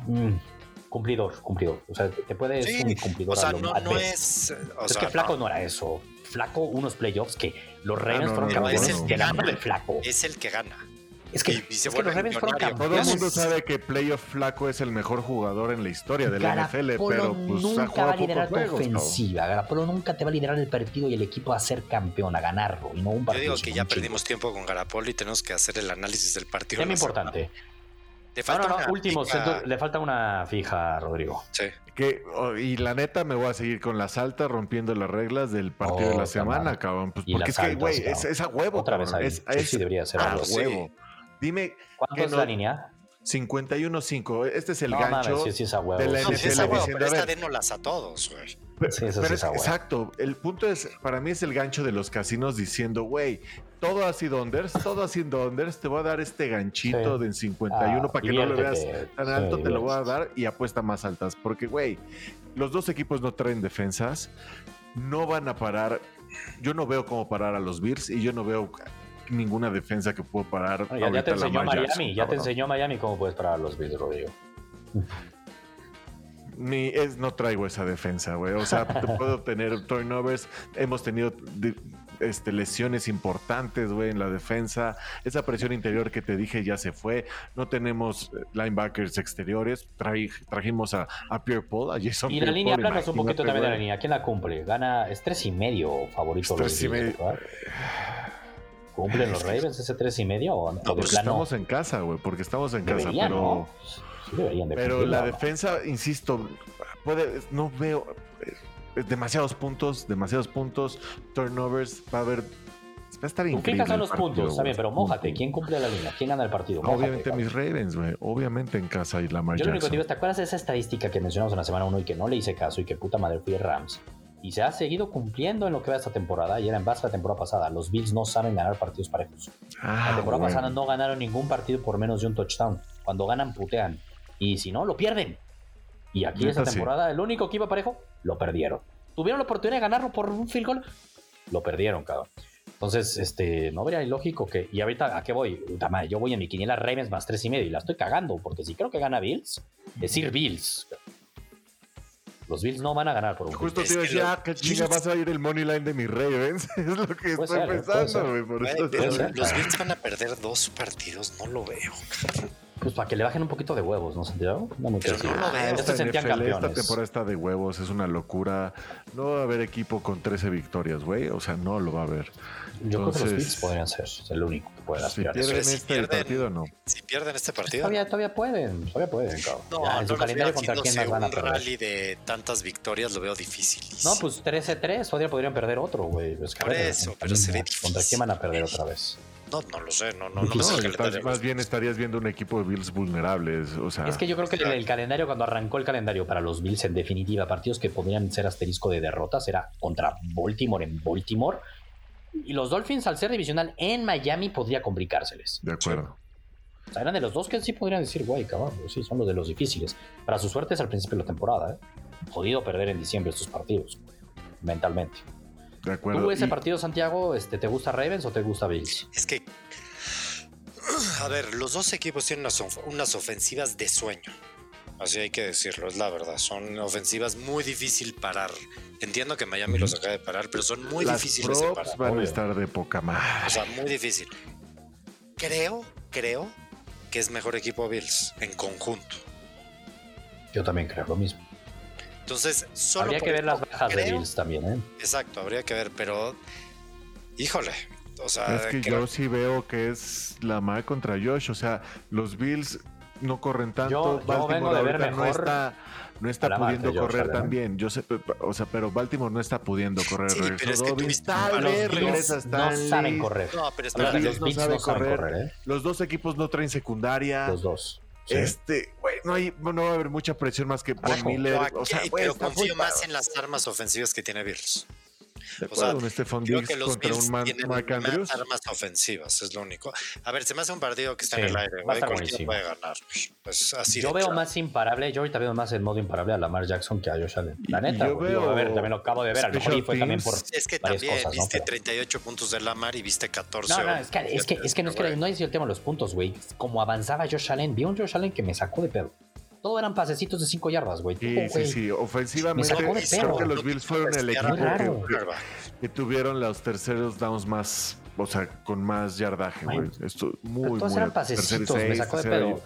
Mm cumplidor, cumplidor. O sea, te puedes sí, un cumplidor. O sea, no, no es. O es que Flaco no. era eso. Flaco, unos playoffs que los ah, Ravens fueron campeones es el que gana. de Flaco. Es el que gana. Es que, y, es que los Ravens fueron campeones. Todo el mundo sabe que Playoff Flaco es el mejor jugador en la historia de la NFL, pero pues, nunca va a liderar tu ofensiva. ¿no? Garapolo nunca te va a liderar el partido y el equipo a ser campeón, a ganarlo y no un partido. Yo digo que ya perdimos tiempo con Garapolo y tenemos que hacer el análisis del partido. Es muy importante. Le falta no, no, último, le falta una fija, Rodrigo. Sí. Que, oh, y la neta, me voy a seguir con las altas, rompiendo las reglas del partido de la semana, cabrón. Pues, porque es que, güey, es, a huevo. Otra vez ahí. Es, sí, debería ser a huevo. Dime. ¿Cuánto es la línea? 51-5. Este es el gancho mames, sí, sí, es a huevo. de la NFL. Sí, es a huevo, pero esta dénolas a todos, güey. sí, eso pero es, exacto. El punto es, para mí es el gancho de los casinos diciendo, güey, todo así unders, todo así unders, te voy a dar este ganchito de 51 ah, para que no lo veas tan alto, te lo voy a dar y apuesta más altas. Porque, güey, los dos equipos no traen defensas, no van a parar. Yo no veo cómo parar a los Bears y yo no veo ninguna defensa que pueda parar. ya, te enseñó Miami, ya te enseñó Miami cómo puedes parar a los Bills, Rodrigo. Ni es, no traigo esa defensa, güey. O sea, te puedo tener turnovers. Hemos tenido este, lesiones importantes, güey, en la defensa. Esa presión interior que te dije ya se fue. No tenemos eh, linebackers exteriores. trajimos a, Pierre Paul, a Jason Y la línea, es un poquito también de la línea. ¿Quién la cumple? Gana, es tres y medio favorito. tres y medio. ¿Cumplen los Ravens ese tres y medio? O, no, pues estamos en casa, güey, porque estamos en casa, pero... pero la defensa, insisto, puede, no veo eh, demasiados puntos, demasiados puntos, turnovers, va a haber Va a estar increíble. son los puntos, está bien, pero mójate. ¿Quién cumple la línea? ¿Quién gana el partido? Obviamente mis Ravens, güey. Obviamente en casa y la Yo lo único que digo, ¿te acuerdas de esa estadística que mencionamos en la semana 1 y que no le hice caso y que puta madre fui Rams? y se ha seguido cumpliendo en lo que va esta temporada y era en base a la temporada pasada. Los Bills no saben ganar partidos parejos. Ah, la temporada pasada no ganaron ningún partido por menos de un touchdown. Cuando ganan, putean. Y si no, lo pierden. Y aquí esta temporada, el único que iba parejo, lo perdieron. Tuvieron la oportunidad de ganarlo por un field goal, lo perdieron, cabrón. Entonces, este, no vería ilógico que. Y ahorita, ¿a qué voy? yo voy a mi quiniela Ravens más tres y medio y la estoy cagando, porque si creo que gana Bills, decir Bills. Los Bills no van a ganar por un Justo te iba a decir, ah, qué chinga vas a ir el money line de mis Ravens. (laughs) es lo que estoy pensando, güey. Por eso los Bills van a perder dos partidos, no lo veo. Pues para que le bajen un poquito de huevos, ¿no, Santiago? No, no. Esta, esta temporada está de huevos, es una locura. No va a haber equipo con 13 victorias, güey. O sea, no lo va a haber. Yo creo que los Bills podrían ser el único que puede aspirar. Si pierden este partido, no. Si pierden este partido. Todavía, todavía pueden, todavía pueden, cabrón. No, en su calendario contra quién más van a perder. Un rally de tantas victorias lo veo difícil. No, pues 13-3, todavía podrían perder otro, güey. Por eso, pero sería difícil. ¿Contra quién van a perder otra vez? No, no lo sé, no, no, no, me Más bien estarías viendo un equipo de Bills vulnerables. O sea, es que yo creo que el, calendario, cuando arrancó el calendario para los Bills, en definitiva, partidos que podrían ser asterisco de derrotas, era contra Baltimore en Baltimore y los Dolphins, al ser divisional en Miami, podría complicárseles. De acuerdo. O sea, eran de los dos que sí podrían decir, güey, cabrón, pues sí, son los de los difíciles. Para su suerte es al principio de la temporada, ¿eh? Jodido perder en diciembre estos partidos. mentalmente. De acuerdo. ¿Tú ese partido, Santiago, este, te gusta Ravens o te gusta Bills? Es que, (clears throat) a ver, los dos equipos tienen unas, ofensivas de sueño. Así hay que decirlo, es la verdad. Son ofensivas muy difícil parar. Entiendo que Miami los acaba de parar, pero son muy difíciles de parar. van a estar de poca más. O sea, muy difícil. Creo, creo que es mejor equipo Bills en conjunto. Yo también creo lo mismo. Entonces, solo habría que ver las bajas de Bills también, ¿eh? Exacto, habría que ver, pero híjole, o sea, es que yo sí veo que es la mal contra Josh, o sea, los Bills no corren tanto, yo, vengo de ver mejor no está no está pudiendo correr tan bien. Yo sé, o sea, pero Baltimore no está pudiendo correr. Sí, pero es que tuviste los no saben correr. No, pero está los, no saben correr. correr ¿eh? Los dos equipos no traen secundaria. Los dos. Este, güey, no, hay, no va a haber mucha presión más que Von Miller. o sea, pero confío más en las armas ofensivas que tiene Bills. O sea, un Diggs que los contra un man, Mark Andrews. armas ofensivas, es lo único. A ver, se me hace un partido que está en el aire, güey. Cualquiera puede ganar. Pues así yo veo más imparable, yo ahorita veo más en modo imparable a Lamar Jackson que a Josh Allen. La neta, yo veo, a ver, también lo acabo de ver. A lo mejor fue también por. Es que también cosas, viste ¿no? 38 puntos de Lamar y viste 14. No, no, es que, es que, es que no es que no es el tema de los puntos, güey. Como avanzaba Josh Allen, vi un Josh Allen que me sacó de pedo todo eran pasecitos de 5 yardas, güey. Sí, sí, sí. Ofensivamente, creo que los Bills fueron el equipo que, tuvieron los terceros downs más, o sea, con más yardaje, güey. Esto muy, Todos muy eran pasecitos, me sacó de pedo.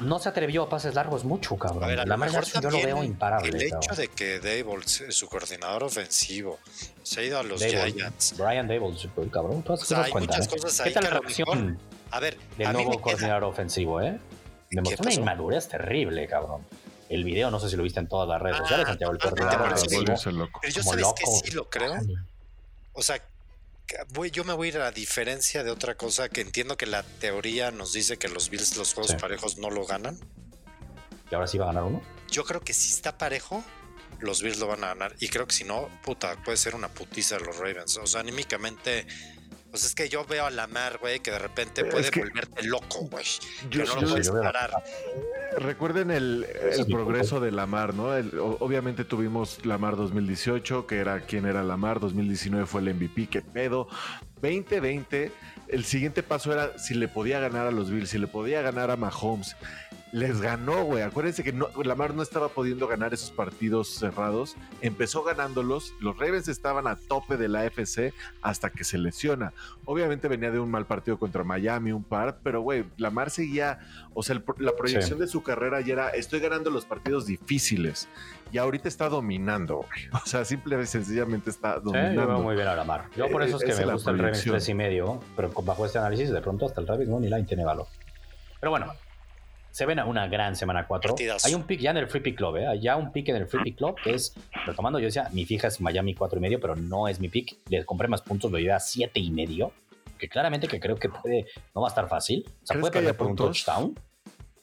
No se atrevió a pases largos mucho, cabrón. A ver, a la mejor yo lo veo imparable. El hecho de que Dable, su coordinador ofensivo, se ha ido a los Giants. Brian Dable, cabrón. Tú has o sea, hay cuenta, muchas ¿eh? cosas ahí ¿Qué tal la reacción a ver, del nuevo coordinador ofensivo, eh? Demostró una inmadurez terrible, cabrón. El video, no sé si lo viste en todas las redes ah, sociales, Santiago, el coordinador. Pero yo sabes que sí lo creo. O sea, voy, yo me voy a ir a diferencia de otra cosa que entiendo que la teoría nos dice que los Bills los juegos parejos no lo ganan. ¿Y ahora sí va a ganar uno? Yo creo que si está parejo, los Bills lo van a ganar. Y creo que si no, puta, puede ser una putiza de los Ravens. O sea, anímicamente pues es que yo veo a Lamar, güey, que de repente puede volverte loco, güey. Que no lo puedes parar. Recuerden el, progreso de Lamar, ¿no? obviamente tuvimos Lamar 2018, que era quien era Lamar. 2019 fue el MVP, qué pedo. 2020, el siguiente paso era si le podía ganar a los Bills, si le podía ganar a Mahomes les ganó, güey. Acuérdense que no, Lamar no estaba pudiendo ganar esos partidos cerrados. Empezó ganándolos. Los Ravens estaban a tope de la AFC hasta que se lesiona. Obviamente venía de un mal partido contra Miami, un par, pero, güey, Lamar seguía. O sea, la proyección de su carrera ya era: estoy ganando los partidos difíciles. Y ahorita está dominando, güey. O sea, simple y sencillamente está dominando. Sí, yo veo muy bien a Lamar. Yo por eso es que me gusta el Ravens 3 y medio, pero bajo este análisis, de pronto hasta el Ravens Money Line tiene valor. Pero bueno, se ven a una gran semana 4. Hay un pick ya en el Free Pick Club, ¿eh? Hay ya un pick en el Free Pick Club que es, retomando, yo decía, mi fija es Miami 4 y medio, pero no es mi pick. Le compré más puntos, lo llevé a 7 y medio, que claramente que creo que puede, no va a estar fácil. O sea, puede perder por un touchdown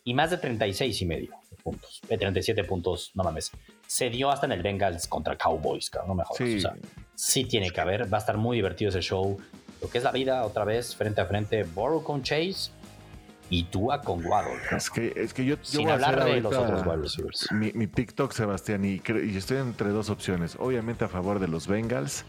y más de 36 y medio puntos. De 37 puntos, no mames. Se dio hasta en el Bengals contra Cowboys, cabrón, no me jodas. Sí. O sea, sí tiene que haber, va a estar muy divertido ese show. Lo que es la vida, otra vez, frente a frente, Borrow con Chase y Tua con Waddle. Es que, es que yo, Sin voy hablar de los otros wide Mi, mi, TikTok, Sebastián, y, y estoy entre dos opciones. Obviamente a favor de los Bengals.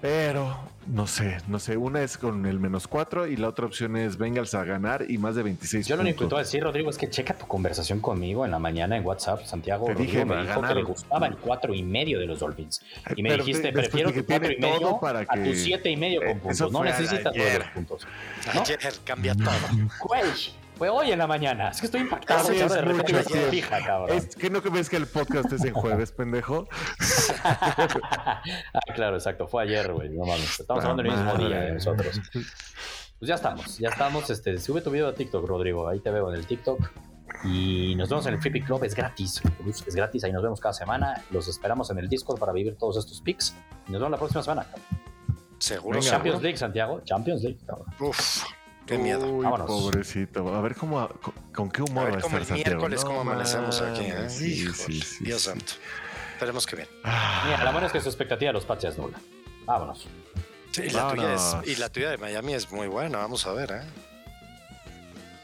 Pero no sé, no sé. Una es con el menos 4 y la otra opción es Bengals a ganar y más de 26 Yo lo único que te voy a decir, Rodrigo, es que checa tu conversación conmigo en la mañana en WhatsApp. Santiago te Rodrigo dije, me dijo que le gustaba el 4 y medio de los Dolphins. Y me dijiste, prefiero tu 4 y medio para que... a tu 7 y medio con eh, puntos. No necesitas todos los puntos. ¿no? Ayer cambia todo. Fue hoy en la mañana. Es que estoy impactado. Sí, es de mucho, fija, cabrón. Es que no ves que el podcast es en jueves, pendejo. (laughs) ah, claro, exacto. Fue ayer, güey. No mames. Estamos hablando del mismo día de nosotros. Pues ya estamos, ya estamos. Este, sube tu video a TikTok, Rodrigo. Ahí te veo en el TikTok. Y nos vemos en el Free Club, es gratis, es gratis, ahí nos vemos cada semana. Los esperamos en el Discord para vivir todos estos picks. Y nos vemos la próxima semana. Seguro. Champions League, Santiago. Champions League, cabrón. Uf. Qué miedo. Uy, pobrecito. A ver cómo, con, qué humor va a estar el miércoles cómo amanecemos aquí. ¿eh? Sí, sí, sí, Dios santo. Esperemos que bien. Ah. Mira, la buena es que su expectativa de los Pats es nula. Vámonos. Sí, y, la tuya es, y la tuya de Miami es muy buena. Vamos a ver, ¿eh?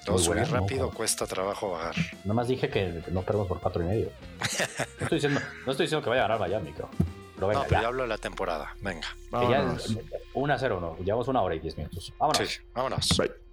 Todo subir rápido cuesta trabajo bajar. Nomás dije que no perdemos por cuatro y medio. (laughs) No estoy diciendo, no estoy diciendo que vaya a ganar Miami, creo. Pero no, pero yo hablo de la temporada. Venga. ya 1 a 0, no. Llevamos una hora y 10 minutos. Vámonos. Sí, vámonos. Bye.